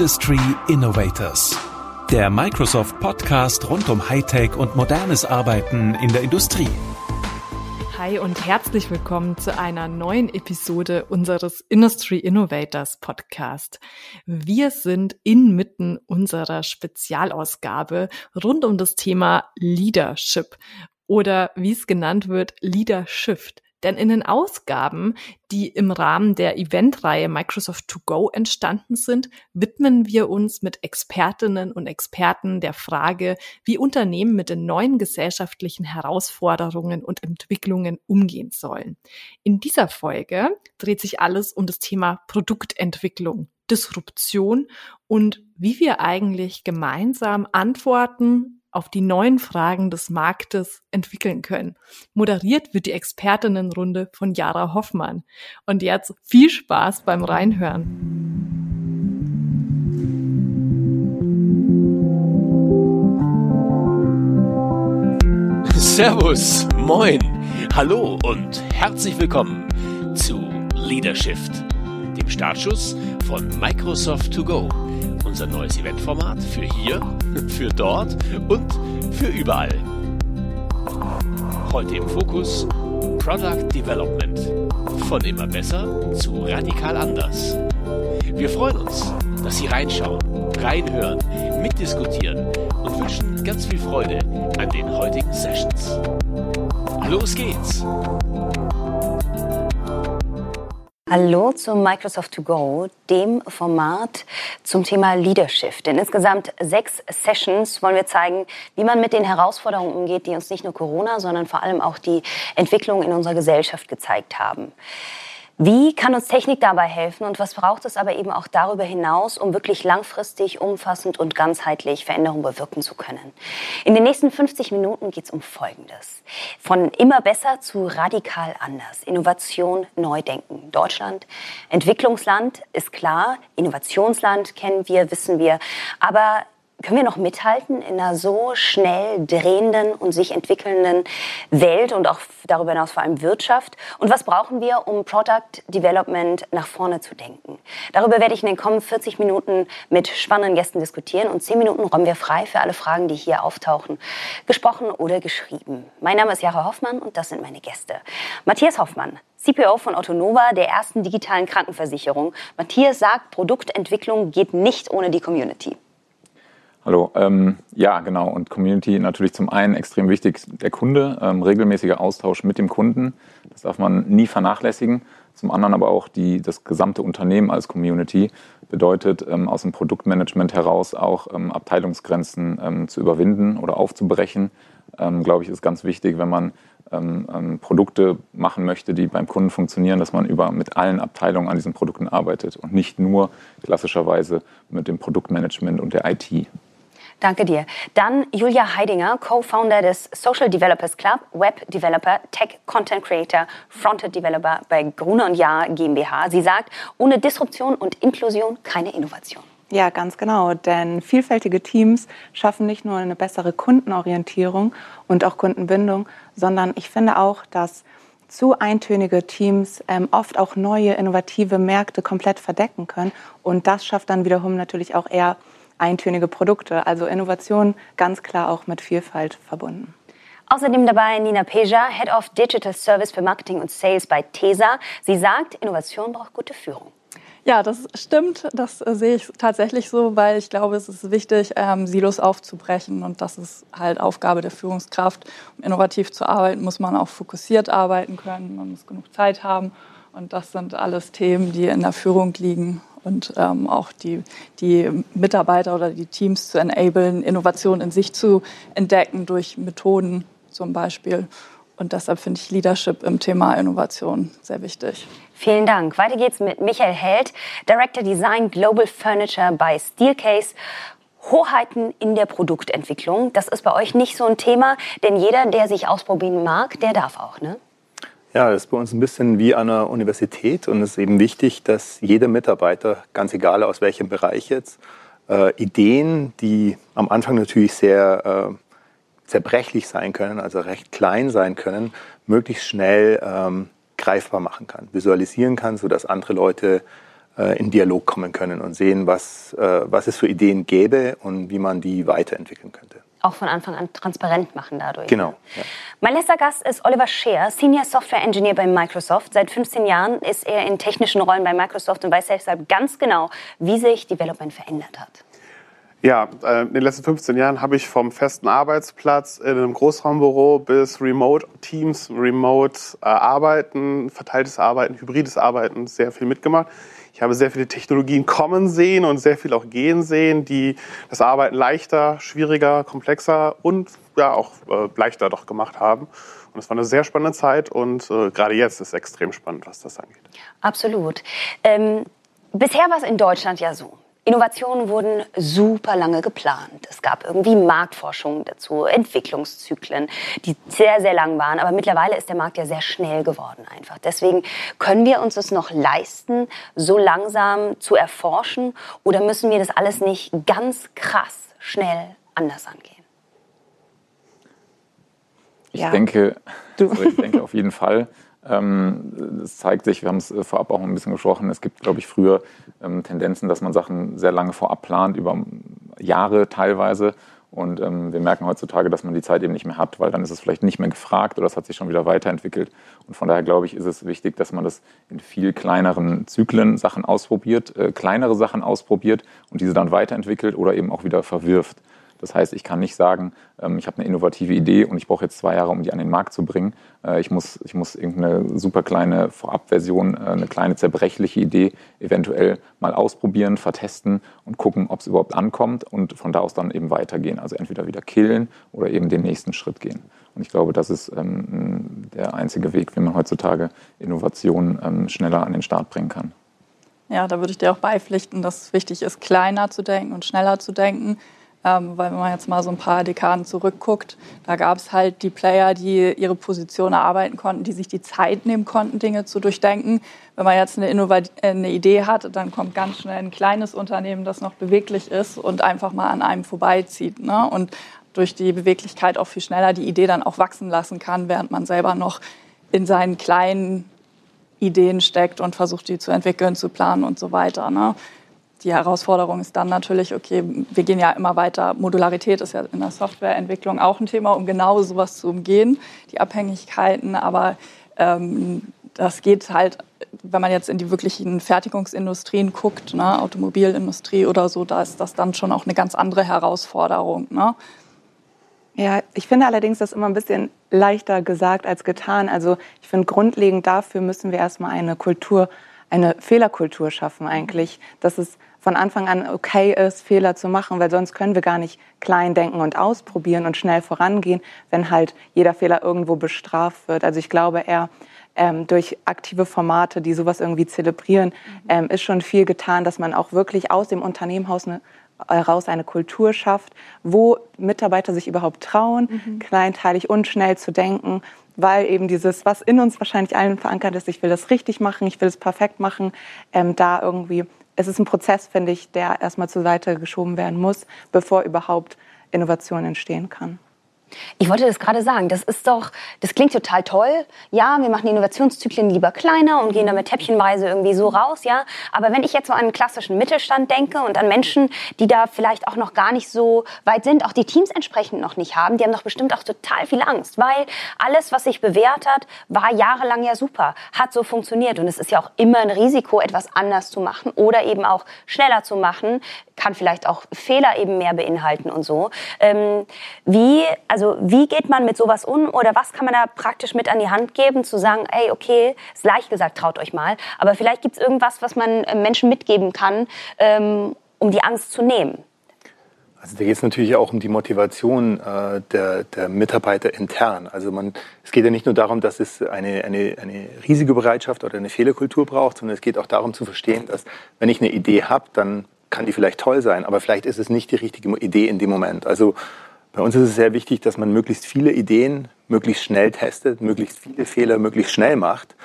Industry Innovators. Der Microsoft Podcast rund um Hightech und modernes Arbeiten in der Industrie. Hi und herzlich willkommen zu einer neuen Episode unseres Industry Innovators Podcast. Wir sind inmitten unserer Spezialausgabe rund um das Thema Leadership oder wie es genannt wird, Leadership. Denn in den Ausgaben, die im Rahmen der Eventreihe Microsoft To Go entstanden sind, widmen wir uns mit Expertinnen und Experten der Frage, wie Unternehmen mit den neuen gesellschaftlichen Herausforderungen und Entwicklungen umgehen sollen. In dieser Folge dreht sich alles um das Thema Produktentwicklung, Disruption und wie wir eigentlich gemeinsam Antworten auf die neuen Fragen des Marktes entwickeln können. Moderiert wird die Expertinnenrunde von Jara Hoffmann. Und jetzt viel Spaß beim Reinhören. Servus, moin, hallo und herzlich willkommen zu Leadership, dem Startschuss von Microsoft To Go unser neues Eventformat für hier, für dort und für überall. Heute im Fokus Product Development. Von immer besser zu radikal anders. Wir freuen uns, dass Sie reinschauen, reinhören, mitdiskutieren und wünschen ganz viel Freude an den heutigen Sessions. Los geht's! Hallo zum Microsoft To Go, dem Format zum Thema Leadership. In insgesamt sechs Sessions wollen wir zeigen, wie man mit den Herausforderungen umgeht, die uns nicht nur Corona, sondern vor allem auch die Entwicklung in unserer Gesellschaft gezeigt haben. Wie kann uns Technik dabei helfen und was braucht es aber eben auch darüber hinaus, um wirklich langfristig, umfassend und ganzheitlich Veränderungen bewirken zu können? In den nächsten 50 Minuten geht es um Folgendes. Von immer besser zu radikal anders. Innovation, Neudenken. Deutschland, Entwicklungsland ist klar, Innovationsland kennen wir, wissen wir. Aber können wir noch mithalten in einer so schnell drehenden und sich entwickelnden Welt und auch darüber hinaus vor allem Wirtschaft? Und was brauchen wir, um Product Development nach vorne zu denken? Darüber werde ich in den kommenden 40 Minuten mit spannenden Gästen diskutieren und 10 Minuten räumen wir frei für alle Fragen, die hier auftauchen, gesprochen oder geschrieben. Mein Name ist Jara Hoffmann und das sind meine Gäste. Matthias Hoffmann, CPO von Autonova, der ersten digitalen Krankenversicherung. Matthias sagt, Produktentwicklung geht nicht ohne die Community. Hallo, ähm, ja genau und Community natürlich zum einen extrem wichtig, der Kunde, ähm, regelmäßiger Austausch mit dem Kunden, das darf man nie vernachlässigen. Zum anderen aber auch die, das gesamte Unternehmen als Community bedeutet ähm, aus dem Produktmanagement heraus auch ähm, Abteilungsgrenzen ähm, zu überwinden oder aufzubrechen. Ähm, Glaube ich, ist ganz wichtig, wenn man Produkte machen möchte, die beim Kunden funktionieren, dass man über mit allen Abteilungen an diesen Produkten arbeitet und nicht nur klassischerweise mit dem Produktmanagement und der IT. Danke dir. Dann Julia Heidinger, Co-Founder des Social Developers Club, Web Developer, Tech Content Creator, Fronted Developer bei Gruner und Jahr GmbH. Sie sagt, ohne Disruption und Inklusion keine Innovation. Ja, ganz genau. Denn vielfältige Teams schaffen nicht nur eine bessere Kundenorientierung und auch Kundenbindung, sondern ich finde auch, dass zu eintönige Teams ähm, oft auch neue, innovative Märkte komplett verdecken können. Und das schafft dann wiederum natürlich auch eher eintönige Produkte. Also Innovation ganz klar auch mit Vielfalt verbunden. Außerdem dabei Nina Peja, Head of Digital Service für Marketing und Sales bei TESA. Sie sagt, Innovation braucht gute Führung. Ja, das stimmt. Das äh, sehe ich tatsächlich so, weil ich glaube, es ist wichtig, ähm, Silos aufzubrechen. Und das ist halt Aufgabe der Führungskraft. Um innovativ zu arbeiten, muss man auch fokussiert arbeiten können. Man muss genug Zeit haben. Und das sind alles Themen, die in der Führung liegen und ähm, auch die, die Mitarbeiter oder die Teams zu enablen, Innovation in sich zu entdecken durch Methoden zum Beispiel. Und deshalb finde ich Leadership im Thema Innovation sehr wichtig. Vielen Dank. Weiter geht's mit Michael Held, Director Design Global Furniture bei Steelcase. Hoheiten in der Produktentwicklung, das ist bei euch nicht so ein Thema, denn jeder, der sich ausprobieren mag, der darf auch, ne? Ja, das ist bei uns ein bisschen wie an einer Universität und es ist eben wichtig, dass jeder Mitarbeiter, ganz egal aus welchem Bereich jetzt, äh, Ideen, die am Anfang natürlich sehr äh, zerbrechlich sein können, also recht klein sein können, möglichst schnell ähm, greifbar machen kann, visualisieren kann, sodass andere Leute äh, in Dialog kommen können und sehen, was, äh, was es für Ideen gäbe und wie man die weiterentwickeln könnte. Auch von Anfang an transparent machen dadurch. Genau. Ja. Mein letzter Gast ist Oliver Scheer, Senior Software Engineer bei Microsoft. Seit 15 Jahren ist er in technischen Rollen bei Microsoft und weiß deshalb ganz genau, wie sich Development verändert hat. Ja, äh, in den letzten 15 Jahren habe ich vom festen Arbeitsplatz in einem Großraumbüro bis Remote-Teams, Remote-Arbeiten, äh, verteiltes Arbeiten, hybrides Arbeiten sehr viel mitgemacht. Ich habe sehr viele Technologien kommen sehen und sehr viel auch gehen sehen, die das Arbeiten leichter, schwieriger, komplexer und ja auch äh, leichter doch gemacht haben. Und es war eine sehr spannende Zeit und äh, gerade jetzt ist es extrem spannend, was das angeht. Absolut. Ähm, bisher war es in Deutschland ja so. Innovationen wurden super lange geplant. Es gab irgendwie Marktforschung dazu, Entwicklungszyklen, die sehr, sehr lang waren. Aber mittlerweile ist der Markt ja sehr schnell geworden einfach. Deswegen können wir uns es noch leisten, so langsam zu erforschen? Oder müssen wir das alles nicht ganz krass schnell anders angehen? Ich, ja. denke, also ich denke auf jeden Fall. Ähm, es zeigt sich, wir haben es äh, vorab auch ein bisschen gesprochen, es gibt, glaube ich, früher ähm, Tendenzen, dass man Sachen sehr lange vorab plant, über Jahre teilweise. Und ähm, wir merken heutzutage, dass man die Zeit eben nicht mehr hat, weil dann ist es vielleicht nicht mehr gefragt oder es hat sich schon wieder weiterentwickelt. Und von daher glaube ich, ist es wichtig, dass man das in viel kleineren Zyklen Sachen ausprobiert, äh, kleinere Sachen ausprobiert und diese dann weiterentwickelt oder eben auch wieder verwirft. Das heißt, ich kann nicht sagen, ähm, ich habe eine innovative Idee und ich brauche jetzt zwei Jahre, um die an den Markt zu bringen. Äh, ich, muss, ich muss irgendeine super kleine Vorabversion, äh, eine kleine zerbrechliche Idee eventuell mal ausprobieren, vertesten und gucken, ob es überhaupt ankommt und von da aus dann eben weitergehen. Also entweder wieder killen oder eben den nächsten Schritt gehen. Und ich glaube, das ist ähm, der einzige Weg, wie man heutzutage Innovationen ähm, schneller an den Start bringen kann. Ja, da würde ich dir auch beipflichten, dass es wichtig ist, kleiner zu denken und schneller zu denken. Ähm, weil wenn man jetzt mal so ein paar Dekaden zurückguckt, da gab es halt die Player, die ihre Position erarbeiten konnten, die sich die Zeit nehmen konnten, Dinge zu durchdenken. Wenn man jetzt eine, Innovat äh, eine Idee hat, dann kommt ganz schnell ein kleines Unternehmen, das noch beweglich ist und einfach mal an einem vorbeizieht. Ne? Und durch die Beweglichkeit auch viel schneller die Idee dann auch wachsen lassen kann, während man selber noch in seinen kleinen Ideen steckt und versucht, die zu entwickeln, zu planen und so weiter. Ne? Die Herausforderung ist dann natürlich, okay, wir gehen ja immer weiter. Modularität ist ja in der Softwareentwicklung auch ein Thema, um genau sowas zu umgehen, die Abhängigkeiten. Aber ähm, das geht halt, wenn man jetzt in die wirklichen Fertigungsindustrien guckt, ne, Automobilindustrie oder so, da ist das dann schon auch eine ganz andere Herausforderung. Ne? Ja, ich finde allerdings das immer ein bisschen leichter gesagt als getan. Also ich finde, grundlegend dafür müssen wir erstmal eine Kultur, eine Fehlerkultur schaffen eigentlich, dass es von Anfang an okay ist, Fehler zu machen, weil sonst können wir gar nicht klein denken und ausprobieren und schnell vorangehen, wenn halt jeder Fehler irgendwo bestraft wird. Also ich glaube eher, ähm, durch aktive Formate, die sowas irgendwie zelebrieren, mhm. ähm, ist schon viel getan, dass man auch wirklich aus dem Unternehmenshaus eine heraus eine Kultur schafft, wo Mitarbeiter sich überhaupt trauen, mhm. kleinteilig und schnell zu denken, weil eben dieses, was in uns wahrscheinlich allen verankert ist, ich will das richtig machen, ich will es perfekt machen, ähm, da irgendwie es ist ein Prozess, finde ich, der erstmal zur Seite geschoben werden muss, bevor überhaupt Innovation entstehen kann. Ich wollte das gerade sagen. Das ist doch, das klingt total toll. Ja, wir machen die Innovationszyklen lieber kleiner und gehen damit täppchenweise irgendwie so raus, ja. Aber wenn ich jetzt so an einen klassischen Mittelstand denke und an Menschen, die da vielleicht auch noch gar nicht so weit sind, auch die Teams entsprechend noch nicht haben, die haben doch bestimmt auch total viel Angst, weil alles, was sich bewährt hat, war jahrelang ja super, hat so funktioniert und es ist ja auch immer ein Risiko, etwas anders zu machen oder eben auch schneller zu machen, kann vielleicht auch Fehler eben mehr beinhalten und so. Ähm, wie, also wie geht man mit sowas um oder was kann man da praktisch mit an die Hand geben, zu sagen, ey, okay, ist leicht gesagt, traut euch mal, aber vielleicht gibt es irgendwas, was man äh, Menschen mitgeben kann, ähm, um die Angst zu nehmen. Also da geht es natürlich auch um die Motivation äh, der, der, Mitarbeiter intern. Also man, es geht ja nicht nur darum, dass es eine, eine, eine riesige Bereitschaft oder eine Fehlerkultur braucht, sondern es geht auch darum zu verstehen, dass wenn ich eine Idee habe, dann kann die vielleicht toll sein, aber vielleicht ist es nicht die richtige Idee in dem Moment. Also bei uns ist es sehr wichtig, dass man möglichst viele Ideen möglichst schnell testet, möglichst viele Fehler möglichst schnell macht,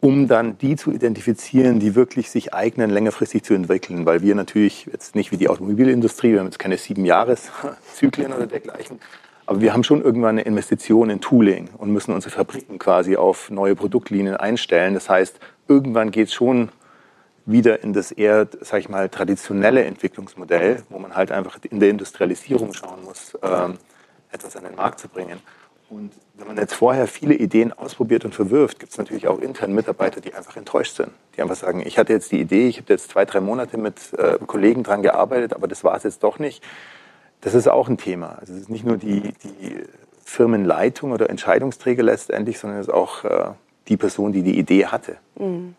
um dann die zu identifizieren, die wirklich sich eignen, längerfristig zu entwickeln. Weil wir natürlich jetzt nicht wie die Automobilindustrie, wir haben jetzt keine sieben Jahreszyklen oder dergleichen, aber wir haben schon irgendwann eine Investition in Tooling und müssen unsere Fabriken quasi auf neue Produktlinien einstellen. Das heißt, irgendwann geht es schon wieder in das eher, sag ich mal, traditionelle Entwicklungsmodell, wo man halt einfach in der Industrialisierung schauen muss, ähm, etwas an den Markt zu bringen. Und wenn man jetzt vorher viele Ideen ausprobiert und verwirft, gibt es natürlich auch intern Mitarbeiter, die einfach enttäuscht sind. Die einfach sagen, ich hatte jetzt die Idee, ich habe jetzt zwei, drei Monate mit äh, Kollegen dran gearbeitet, aber das war es jetzt doch nicht. Das ist auch ein Thema. Also es ist nicht nur die, die Firmenleitung oder Entscheidungsträger letztendlich, sondern es ist auch äh, die Person, die die Idee hatte. Mhm.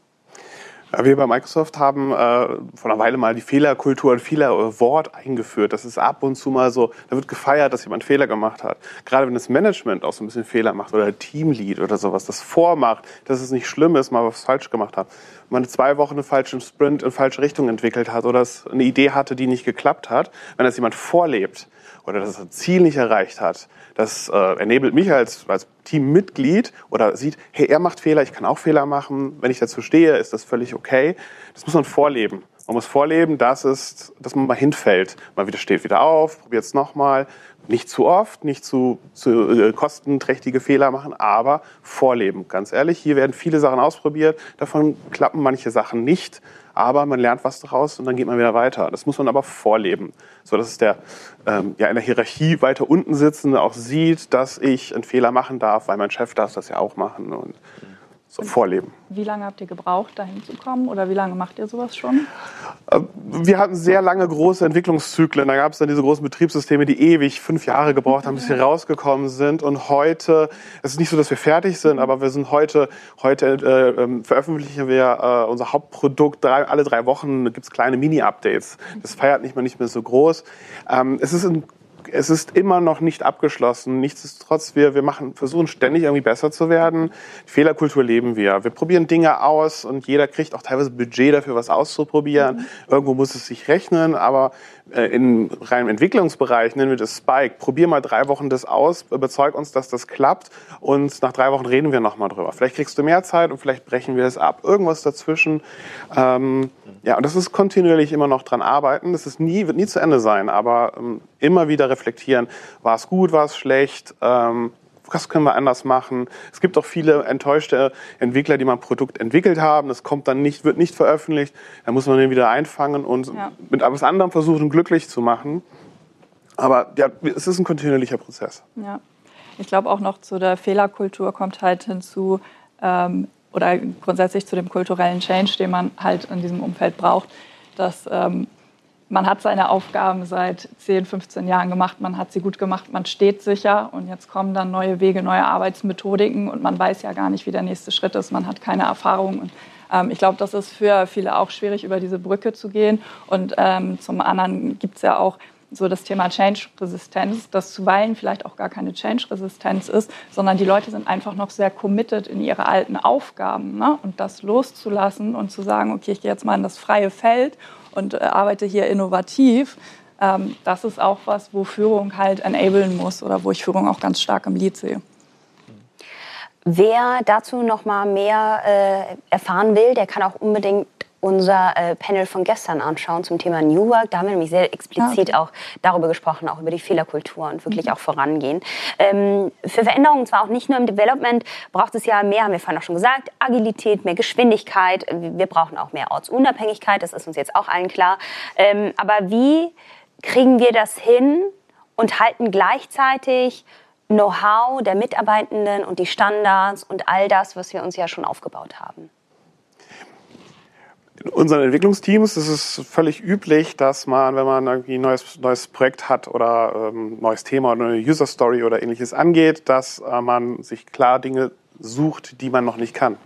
Wir bei Microsoft haben äh, vor einer Weile mal die Fehlerkultur, ein Fehlerwort eingeführt. Das ist ab und zu mal so, da wird gefeiert, dass jemand Fehler gemacht hat. Gerade wenn das Management auch so ein bisschen Fehler macht oder Teamlead oder sowas, das vormacht, dass es nicht schlimm ist, mal was falsch gemacht hat. Wenn man zwei Wochen einen falschen Sprint in falsche Richtung entwickelt hat oder eine Idee hatte, die nicht geklappt hat, wenn das jemand vorlebt oder dass er ein Ziel nicht erreicht hat, das äh, ernebelt mich als, als Teammitglied oder sieht, hey, er macht Fehler, ich kann auch Fehler machen. Wenn ich dazu stehe, ist das völlig okay. Das muss man vorleben. Man muss vorleben, dass, es, dass man mal hinfällt. Man wieder steht wieder auf, probiert es nochmal. Nicht zu oft, nicht zu, zu äh, kostenträchtige Fehler machen, aber vorleben. Ganz ehrlich, hier werden viele Sachen ausprobiert. Davon klappen manche Sachen nicht aber man lernt was daraus und dann geht man wieder weiter. Das muss man aber vorleben, so dass es der ähm, ja in der Hierarchie weiter unten sitzende auch sieht, dass ich einen Fehler machen darf, weil mein Chef darf das ja auch machen und so vorleben. Wie lange habt ihr gebraucht, dahin zu kommen? Oder wie lange macht ihr sowas schon? Äh, wir hatten sehr lange große Entwicklungszyklen. Da gab es dann diese großen Betriebssysteme, die ewig fünf Jahre gebraucht haben, bis sie rausgekommen sind. Und heute, es ist nicht so, dass wir fertig sind, aber wir sind heute, heute äh, ähm, veröffentlichen wir äh, unser Hauptprodukt drei, alle drei Wochen. gibt es kleine Mini-Updates. Das feiert nicht mehr nicht mehr so groß. Ähm, es ist ein es ist immer noch nicht abgeschlossen. Nichtsdestotrotz, wir, wir machen, versuchen ständig irgendwie besser zu werden. Die Fehlerkultur leben wir. Wir probieren Dinge aus und jeder kriegt auch teilweise Budget dafür, was auszuprobieren. Mhm. Irgendwo muss es sich rechnen, aber äh, im reinen Entwicklungsbereich nennen wir das Spike. Probier mal drei Wochen das aus, überzeug uns, dass das klappt und nach drei Wochen reden wir nochmal drüber. Vielleicht kriegst du mehr Zeit und vielleicht brechen wir es ab. Irgendwas dazwischen. Ähm, ja, und das ist kontinuierlich immer noch dran arbeiten. Das ist nie, wird nie zu Ende sein, aber ähm, immer wieder reflektieren. War es gut, war es schlecht? Ähm, was können wir anders machen? Es gibt auch viele enttäuschte Entwickler, die mal ein Produkt entwickelt haben. Das kommt dann nicht, wird nicht veröffentlicht. Da muss man den wieder einfangen und ja. mit etwas anderem versuchen, glücklich zu machen. Aber ja, es ist ein kontinuierlicher Prozess. Ja. Ich glaube auch noch zu der Fehlerkultur kommt halt hinzu, ähm, oder grundsätzlich zu dem kulturellen Change, den man halt in diesem Umfeld braucht, dass ähm, man hat seine Aufgaben seit 10, 15 Jahren gemacht, man hat sie gut gemacht, man steht sicher und jetzt kommen dann neue Wege, neue Arbeitsmethodiken und man weiß ja gar nicht, wie der nächste Schritt ist, man hat keine Erfahrung. Und, ähm, ich glaube, das ist für viele auch schwierig, über diese Brücke zu gehen. Und ähm, zum anderen gibt es ja auch so das Thema Change-Resistenz, das zuweilen vielleicht auch gar keine Change-Resistenz ist, sondern die Leute sind einfach noch sehr committed in ihre alten Aufgaben. Ne? Und das loszulassen und zu sagen, okay, ich gehe jetzt mal in das freie Feld und äh, arbeite hier innovativ, ähm, das ist auch was, wo Führung halt enablen muss oder wo ich Führung auch ganz stark im Lied sehe. Wer dazu noch mal mehr äh, erfahren will, der kann auch unbedingt unser äh, Panel von gestern anschauen zum Thema New Work. Da haben wir nämlich sehr explizit ja. auch darüber gesprochen, auch über die Fehlerkultur und wirklich mhm. auch vorangehen. Ähm, für Veränderungen zwar auch nicht nur im Development, braucht es ja mehr, haben wir vorhin auch schon gesagt, Agilität, mehr Geschwindigkeit. Wir brauchen auch mehr Ortsunabhängigkeit, das ist uns jetzt auch allen klar. Ähm, aber wie kriegen wir das hin und halten gleichzeitig Know-how der Mitarbeitenden und die Standards und all das, was wir uns ja schon aufgebaut haben? In unseren Entwicklungsteams ist es völlig üblich, dass man, wenn man irgendwie ein neues, neues Projekt hat oder ähm, neues Thema oder eine User Story oder ähnliches angeht, dass äh, man sich klar Dinge sucht, die man noch nicht kann.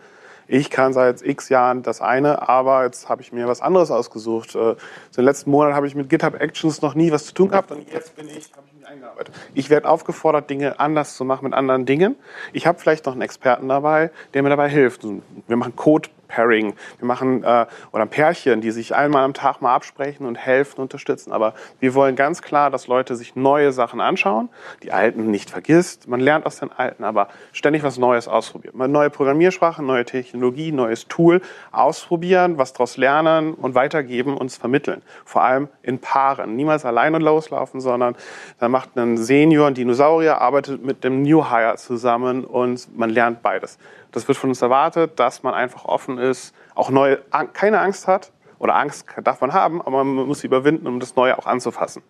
Ich kann seit x Jahren das eine, aber jetzt habe ich mir was anderes ausgesucht. Äh, so den letzten Monat habe ich mit GitHub Actions noch nie was zu tun gehabt und jetzt bin ich, habe ich mich eingearbeitet. Ich werde aufgefordert, Dinge anders zu machen mit anderen Dingen. Ich habe vielleicht noch einen Experten dabei, der mir dabei hilft. Wir machen Code Pairing. Wir machen äh, oder Pärchen, die sich einmal am Tag mal absprechen und helfen, unterstützen. Aber wir wollen ganz klar, dass Leute sich neue Sachen anschauen, die alten nicht vergisst. Man lernt aus den alten, aber ständig was Neues ausprobieren. Mal neue Programmiersprache, neue Technologie, neues Tool ausprobieren, was daraus lernen und weitergeben, uns vermitteln. Vor allem in Paaren. Niemals alleine loslaufen, sondern da macht ein Senior, ein Dinosaurier, arbeitet mit dem New Hire zusammen und man lernt beides. Das wird von uns erwartet, dass man einfach offen ist, auch neu, keine Angst hat. Oder Angst darf man haben, aber man muss sie überwinden, um das Neue auch anzufassen.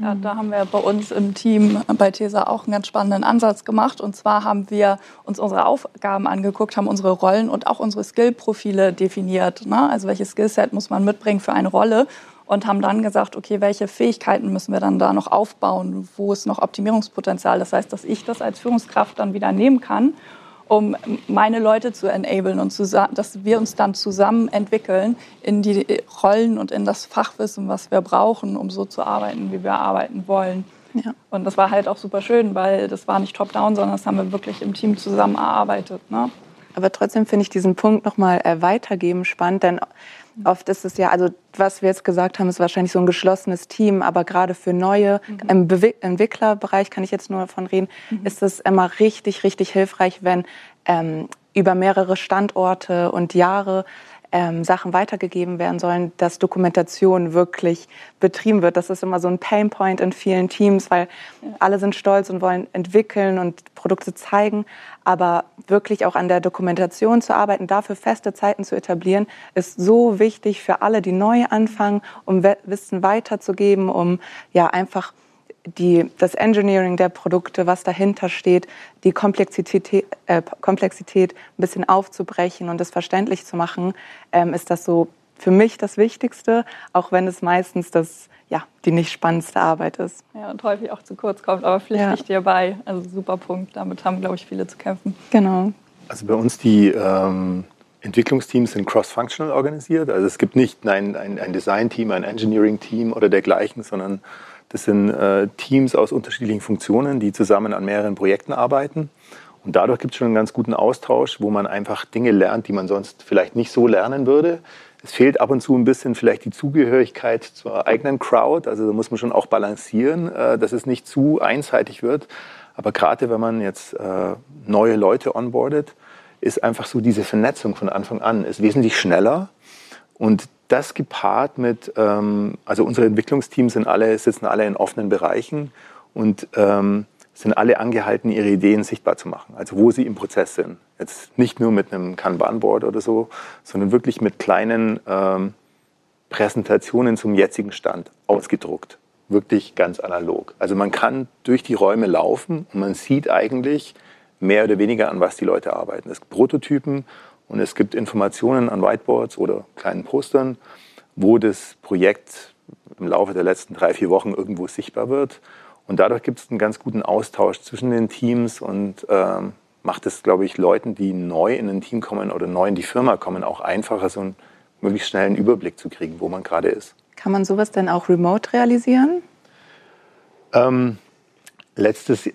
Ja, da haben wir bei uns im Team bei TESA auch einen ganz spannenden Ansatz gemacht. Und zwar haben wir uns unsere Aufgaben angeguckt, haben unsere Rollen und auch unsere Skillprofile definiert. Ne? Also welches Skillset muss man mitbringen für eine Rolle? Und haben dann gesagt, okay, welche Fähigkeiten müssen wir dann da noch aufbauen? Wo ist noch Optimierungspotenzial? Das heißt, dass ich das als Führungskraft dann wieder nehmen kann um meine Leute zu enablen und zu, dass wir uns dann zusammen entwickeln in die Rollen und in das Fachwissen, was wir brauchen, um so zu arbeiten, wie wir arbeiten wollen. Ja. Und das war halt auch super schön, weil das war nicht top-down, sondern das haben wir wirklich im Team zusammen erarbeitet. Ne? Aber trotzdem finde ich diesen Punkt nochmal äh, weitergeben spannend, denn Oft ist es ja, also was wir jetzt gesagt haben, ist wahrscheinlich so ein geschlossenes Team, aber gerade für neue, mhm. im Be Entwicklerbereich kann ich jetzt nur davon reden, mhm. ist es immer richtig, richtig hilfreich, wenn ähm, über mehrere Standorte und Jahre ähm, Sachen weitergegeben werden sollen, dass Dokumentation wirklich betrieben wird. Das ist immer so ein Painpoint in vielen Teams, weil alle sind stolz und wollen entwickeln und Produkte zeigen. Aber wirklich auch an der Dokumentation zu arbeiten, dafür feste Zeiten zu etablieren, ist so wichtig für alle, die neu anfangen, um Wissen weiterzugeben, um ja einfach die, das Engineering der Produkte, was dahinter steht, die Komplexität, äh, Komplexität ein bisschen aufzubrechen und es verständlich zu machen, ähm, ist das so für mich das Wichtigste, auch wenn es meistens das, ja, die nicht spannendste Arbeit ist. Ja, und häufig auch zu kurz kommt, aber pflichte ja. ich dir bei. Also super Punkt, damit haben, glaube ich, viele zu kämpfen. Genau. Also bei uns die ähm, Entwicklungsteams sind cross-functional organisiert. Also es gibt nicht ein, ein, ein Design-Team, ein Engineering-Team oder dergleichen, sondern das sind äh, Teams aus unterschiedlichen Funktionen, die zusammen an mehreren Projekten arbeiten. Und dadurch gibt es schon einen ganz guten Austausch, wo man einfach Dinge lernt, die man sonst vielleicht nicht so lernen würde. Es fehlt ab und zu ein bisschen vielleicht die Zugehörigkeit zur eigenen Crowd. Also da muss man schon auch balancieren, äh, dass es nicht zu einseitig wird. Aber gerade wenn man jetzt äh, neue Leute onboardet, ist einfach so diese Vernetzung von Anfang an ist wesentlich schneller. Und das gepaart mit, ähm, also unsere Entwicklungsteams sind alle, sitzen alle in offenen Bereichen und ähm, sind alle angehalten, ihre Ideen sichtbar zu machen, also wo sie im Prozess sind. Jetzt nicht nur mit einem Kanban-Board oder so, sondern wirklich mit kleinen ähm, Präsentationen zum jetzigen Stand ausgedruckt. Wirklich ganz analog. Also man kann durch die Räume laufen und man sieht eigentlich mehr oder weniger, an was die Leute arbeiten. Es gibt Prototypen und es gibt Informationen an Whiteboards oder kleinen Postern, wo das Projekt im Laufe der letzten drei, vier Wochen irgendwo sichtbar wird. Und dadurch gibt es einen ganz guten Austausch zwischen den Teams und ähm, macht es, glaube ich, Leuten, die neu in ein Team kommen oder neu in die Firma kommen, auch einfacher, so einen möglichst schnellen Überblick zu kriegen, wo man gerade ist. Kann man sowas denn auch remote realisieren? Ähm, letztes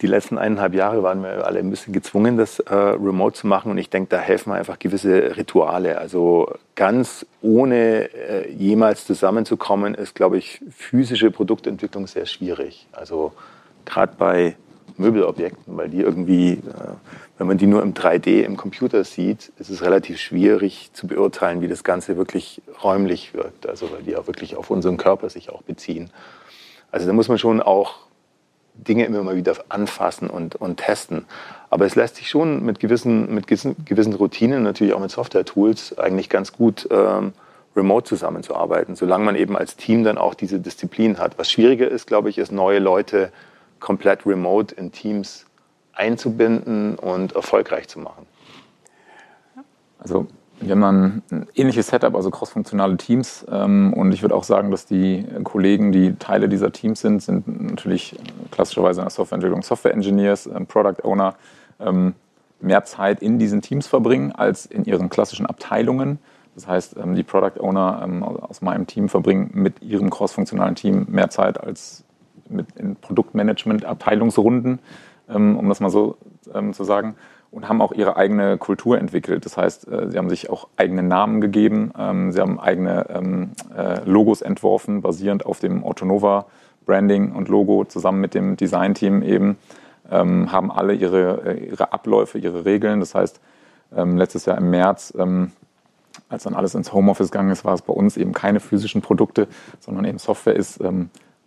die letzten eineinhalb Jahre waren wir alle ein bisschen gezwungen, das äh, remote zu machen. Und ich denke, da helfen einfach gewisse Rituale. Also ganz ohne äh, jemals zusammenzukommen, ist, glaube ich, physische Produktentwicklung sehr schwierig. Also gerade bei Möbelobjekten, weil die irgendwie, äh, wenn man die nur im 3D im Computer sieht, ist es relativ schwierig zu beurteilen, wie das Ganze wirklich räumlich wirkt. Also weil die auch wirklich auf unseren Körper sich auch beziehen. Also da muss man schon auch Dinge immer mal wieder anfassen und, und testen. Aber es lässt sich schon mit gewissen, mit gewissen Routinen, natürlich auch mit Software-Tools, eigentlich ganz gut ähm, remote zusammenzuarbeiten, solange man eben als Team dann auch diese Disziplin hat. Was schwieriger ist, glaube ich, ist, neue Leute komplett remote in Teams einzubinden und erfolgreich zu machen. Also wir haben ein ähnliches Setup, also crossfunktionale Teams. Ähm, und ich würde auch sagen, dass die Kollegen, die Teile dieser Teams sind, sind natürlich klassischerweise in der Softwareentwicklung Software Engineers, ähm, Product Owner, ähm, mehr Zeit in diesen Teams verbringen als in ihren klassischen Abteilungen. Das heißt, die Product Owner aus meinem Team verbringen mit ihrem crossfunktionalen Team mehr Zeit als mit in Produktmanagement-Abteilungsrunden, um das mal so zu sagen und haben auch ihre eigene Kultur entwickelt. Das heißt, äh, sie haben sich auch eigene Namen gegeben, ähm, sie haben eigene ähm, äh, Logos entworfen, basierend auf dem Autonova Branding und Logo zusammen mit dem Designteam eben, ähm, haben alle ihre, äh, ihre Abläufe, ihre Regeln. Das heißt, letztes Jahr im März, als dann alles ins Homeoffice gegangen ist, war es bei uns eben keine physischen Produkte, sondern eben Software ist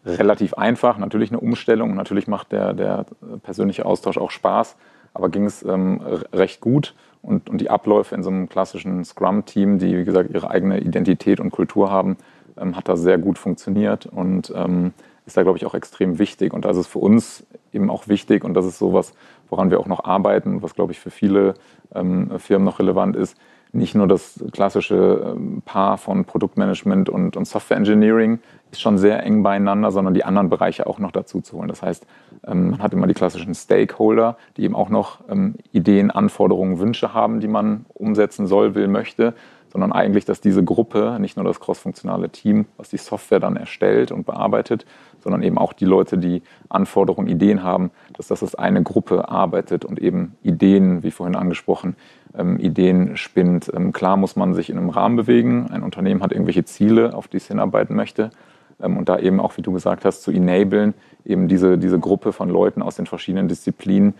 relativ einfach. Natürlich eine Umstellung, natürlich macht der, der persönliche Austausch auch Spaß. Aber ging es ähm, recht gut. Und, und die Abläufe in so einem klassischen Scrum-Team, die, wie gesagt, ihre eigene Identität und Kultur haben, ähm, hat da sehr gut funktioniert und ähm, ist da, glaube ich, auch extrem wichtig. Und das ist für uns eben auch wichtig und das ist sowas, woran wir auch noch arbeiten, was, glaube ich, für viele ähm, Firmen noch relevant ist, nicht nur das klassische ähm, Paar von Produktmanagement und, und Software Engineering ist schon sehr eng beieinander, sondern die anderen Bereiche auch noch dazu zu holen. Das heißt, ähm, man hat immer die klassischen Stakeholder, die eben auch noch ähm, Ideen, Anforderungen, Wünsche haben, die man umsetzen soll, will, möchte, sondern eigentlich, dass diese Gruppe, nicht nur das crossfunktionale Team, was die Software dann erstellt und bearbeitet, sondern eben auch die Leute, die Anforderungen, Ideen haben, dass das als eine Gruppe arbeitet und eben Ideen, wie vorhin angesprochen, ähm, Ideen spinnt. Ähm, klar muss man sich in einem Rahmen bewegen. Ein Unternehmen hat irgendwelche Ziele, auf die es hinarbeiten möchte. Ähm, und da eben auch, wie du gesagt hast, zu enablen, eben diese, diese Gruppe von Leuten aus den verschiedenen Disziplinen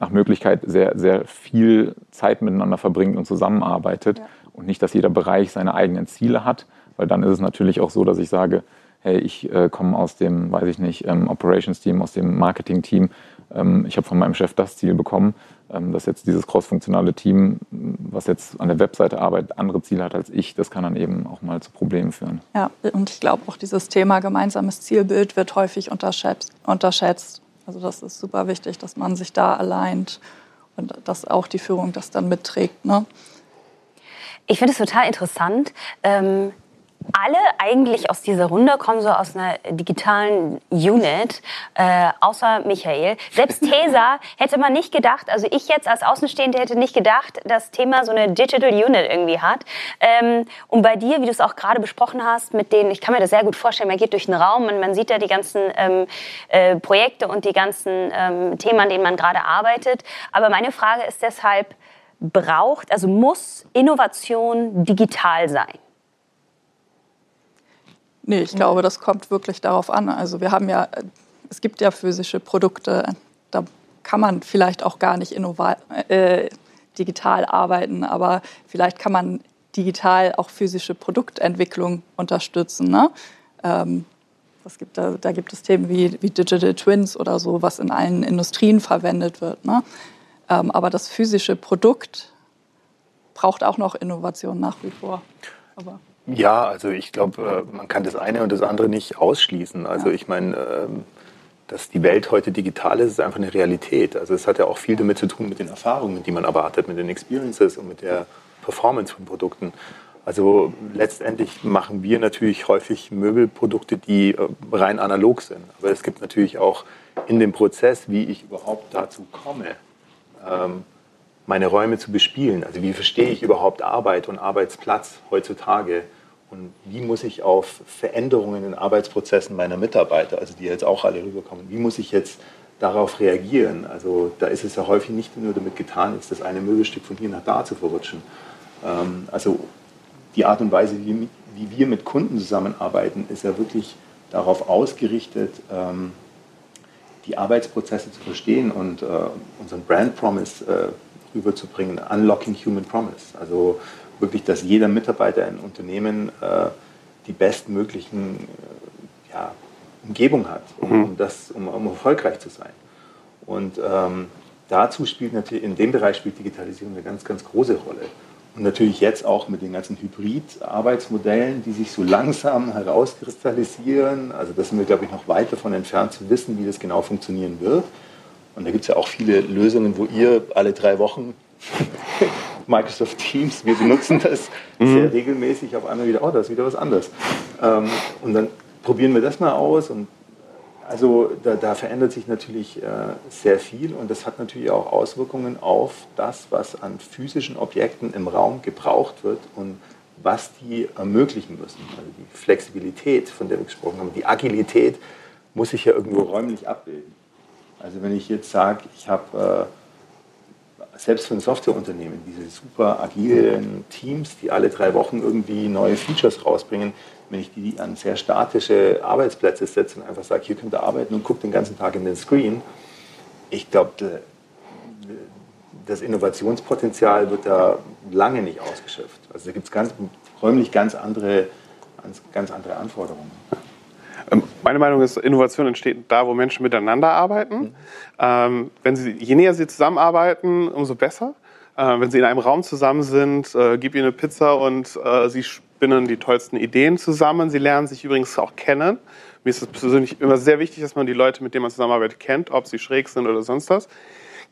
nach Möglichkeit sehr, sehr viel Zeit miteinander verbringt und zusammenarbeitet. Ja. Und nicht, dass jeder Bereich seine eigenen Ziele hat, weil dann ist es natürlich auch so, dass ich sage, hey, ich äh, komme aus dem, weiß ich nicht, ähm, Operations-Team, aus dem Marketing-Team. Ähm, ich habe von meinem Chef das Ziel bekommen, ähm, dass jetzt dieses cross-funktionale Team, was jetzt an der Webseite arbeitet, andere Ziele hat als ich. Das kann dann eben auch mal zu Problemen führen. Ja, und ich glaube auch dieses Thema gemeinsames Zielbild wird häufig unterschätzt. unterschätzt. Also das ist super wichtig, dass man sich da alleint und dass auch die Führung das dann mitträgt. Ne? Ich finde es total interessant. Ähm, alle eigentlich aus dieser Runde kommen so aus einer digitalen Unit, äh, außer Michael. Selbst Tesa hätte man nicht gedacht, also ich jetzt als Außenstehende hätte nicht gedacht, dass Thema so eine Digital Unit irgendwie hat. Ähm, und bei dir, wie du es auch gerade besprochen hast, mit denen, ich kann mir das sehr gut vorstellen, man geht durch den Raum und man sieht da die ganzen ähm, äh, Projekte und die ganzen ähm, Themen, an denen man gerade arbeitet. Aber meine Frage ist deshalb, braucht, also muss Innovation digital sein? Nee, ich glaube, das kommt wirklich darauf an. Also wir haben ja, es gibt ja physische Produkte, da kann man vielleicht auch gar nicht äh, digital arbeiten, aber vielleicht kann man digital auch physische Produktentwicklung unterstützen. Ne? Ähm, gibt, da, da, gibt es Themen wie, wie, Digital Twins oder so, was in allen Industrien verwendet wird. Ne? Ähm, aber das physische Produkt braucht auch noch Innovation nach wie vor. Aber ja, also ich glaube, äh, man kann das eine und das andere nicht ausschließen. Also ich meine, ähm, dass die Welt heute digital ist, ist einfach eine Realität. Also es hat ja auch viel damit zu tun mit den Erfahrungen, die man erwartet, mit den Experiences und mit der Performance von Produkten. Also letztendlich machen wir natürlich häufig Möbelprodukte, die äh, rein analog sind. Aber es gibt natürlich auch in dem Prozess, wie ich überhaupt dazu komme, ähm, meine Räume zu bespielen. Also wie verstehe ich überhaupt Arbeit und Arbeitsplatz heutzutage? Und wie muss ich auf Veränderungen in Arbeitsprozessen meiner Mitarbeiter, also die jetzt auch alle rüberkommen, wie muss ich jetzt darauf reagieren? Also da ist es ja häufig nicht nur damit getan, jetzt das eine Möbelstück von hier nach da zu verrutschen. Ähm, also die Art und Weise, wie, wir mit Kunden zusammenarbeiten, ist ja wirklich darauf ausgerichtet, ähm, die Arbeitsprozesse zu verstehen und äh, unseren Brand Promise äh, rüberzubringen, Unlocking Human Promise. Also wirklich, dass jeder Mitarbeiter in Unternehmen äh, die bestmöglichen äh, ja, Umgebung hat, um, mhm. um das, um, um, erfolgreich zu sein. Und ähm, dazu spielt natürlich, in dem Bereich spielt Digitalisierung eine ganz, ganz große Rolle. Und natürlich jetzt auch mit den ganzen Hybrid-Arbeitsmodellen, die sich so langsam herauskristallisieren. Also da sind wir, glaube ich, noch weit davon entfernt zu wissen, wie das genau funktionieren wird. Und da gibt es ja auch viele Lösungen, wo ihr alle drei Wochen Microsoft Teams, wir benutzen das mhm. sehr regelmäßig, auf einmal wieder, oh, da ist wieder was anderes. Ähm, und dann probieren wir das mal aus. Und also da, da verändert sich natürlich äh, sehr viel und das hat natürlich auch Auswirkungen auf das, was an physischen Objekten im Raum gebraucht wird und was die ermöglichen müssen. Also die Flexibilität, von der wir gesprochen haben, die Agilität muss sich ja irgendwo räumlich abbilden. Also wenn ich jetzt sage, ich habe äh, selbst für ein Softwareunternehmen diese super agilen Teams, die alle drei Wochen irgendwie neue Features rausbringen, wenn ich die an sehr statische Arbeitsplätze setze und einfach sage, hier könnt ihr arbeiten und guckt den ganzen Tag in den Screen, ich glaube, das Innovationspotenzial wird da lange nicht ausgeschöpft. Also da gibt es ganz, räumlich ganz andere, ganz, ganz andere Anforderungen. Meine Meinung ist, Innovation entsteht da, wo Menschen miteinander arbeiten. Mhm. Ähm, wenn sie, je näher sie zusammenarbeiten, umso besser. Äh, wenn sie in einem Raum zusammen sind, äh, gib ihnen eine Pizza und äh, sie spinnen die tollsten Ideen zusammen. Sie lernen sich übrigens auch kennen. Mir ist es persönlich immer sehr wichtig, dass man die Leute, mit denen man zusammenarbeitet, kennt, ob sie schräg sind oder sonst was.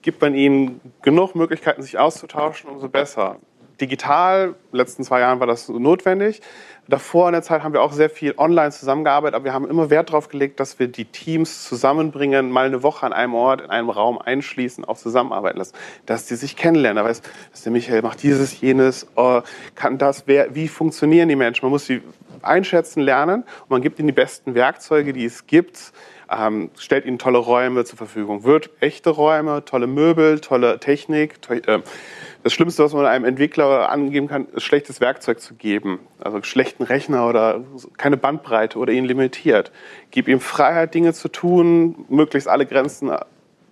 Gibt man ihnen genug Möglichkeiten, sich auszutauschen, umso besser. Digital, in den letzten zwei Jahren war das notwendig. Davor in der Zeit haben wir auch sehr viel online zusammengearbeitet, aber wir haben immer Wert darauf gelegt, dass wir die Teams zusammenbringen, mal eine Woche an einem Ort, in einem Raum einschließen, auch zusammenarbeiten lassen, dass die sich kennenlernen. Da weiß, dass der Michael macht dieses, jenes, oh, kann das, wer, wie funktionieren die Menschen? Man muss sie einschätzen lernen und man gibt ihnen die besten Werkzeuge, die es gibt. Ähm, stellt ihnen tolle Räume zur Verfügung. Wird echte Räume, tolle Möbel, tolle Technik, to äh, das Schlimmste, was man einem Entwickler angeben kann, ist schlechtes Werkzeug zu geben. Also schlechten Rechner oder keine Bandbreite oder ihn limitiert. Gib ihm Freiheit, Dinge zu tun, möglichst alle Grenzen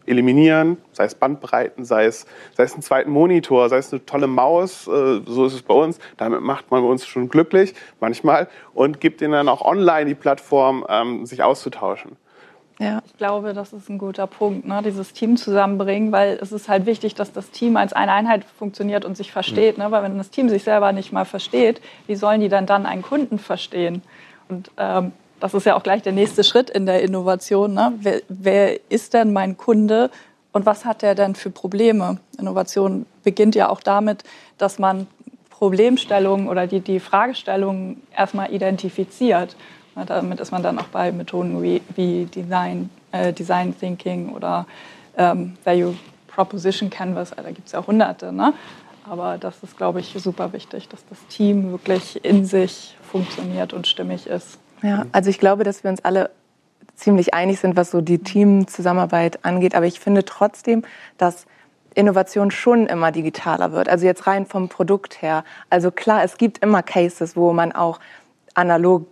eliminieren, sei es Bandbreiten, sei es, sei es einen zweiten Monitor, sei es eine tolle Maus, äh, so ist es bei uns. Damit macht man uns schon glücklich, manchmal, und gibt ihnen dann auch online die Plattform, ähm, sich auszutauschen. Ja. Ich glaube, das ist ein guter Punkt, ne? dieses Team zusammenbringen, weil es ist halt wichtig, dass das Team als eine Einheit funktioniert und sich versteht. Mhm. Ne? Weil wenn das Team sich selber nicht mal versteht, wie sollen die dann dann einen Kunden verstehen? Und ähm, das ist ja auch gleich der nächste Schritt in der Innovation. Ne? Wer, wer ist denn mein Kunde und was hat der denn für Probleme? Innovation beginnt ja auch damit, dass man Problemstellungen oder die, die Fragestellungen erstmal identifiziert. Damit ist man dann auch bei Methoden wie, wie Design, äh, Design Thinking oder ähm, Value Proposition Canvas, da gibt es ja hunderte. Ne? Aber das ist, glaube ich, super wichtig, dass das Team wirklich in sich funktioniert und stimmig ist. Ja, also ich glaube, dass wir uns alle ziemlich einig sind, was so die Teamzusammenarbeit angeht. Aber ich finde trotzdem, dass Innovation schon immer digitaler wird. Also jetzt rein vom Produkt her. Also klar, es gibt immer Cases, wo man auch analog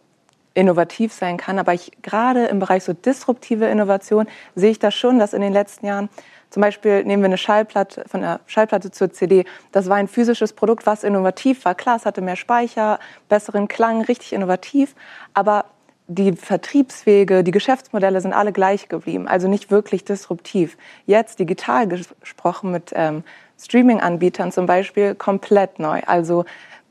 innovativ sein kann. Aber ich, gerade im Bereich so disruptive Innovation sehe ich das schon, dass in den letzten Jahren zum Beispiel nehmen wir eine Schallplatte von der Schallplatte zur CD. Das war ein physisches Produkt, was innovativ war. Klar, es hatte mehr Speicher, besseren Klang, richtig innovativ. Aber die Vertriebswege, die Geschäftsmodelle sind alle gleich geblieben, also nicht wirklich disruptiv. Jetzt digital gesprochen mit ähm, Streaming-Anbietern zum Beispiel komplett neu. Also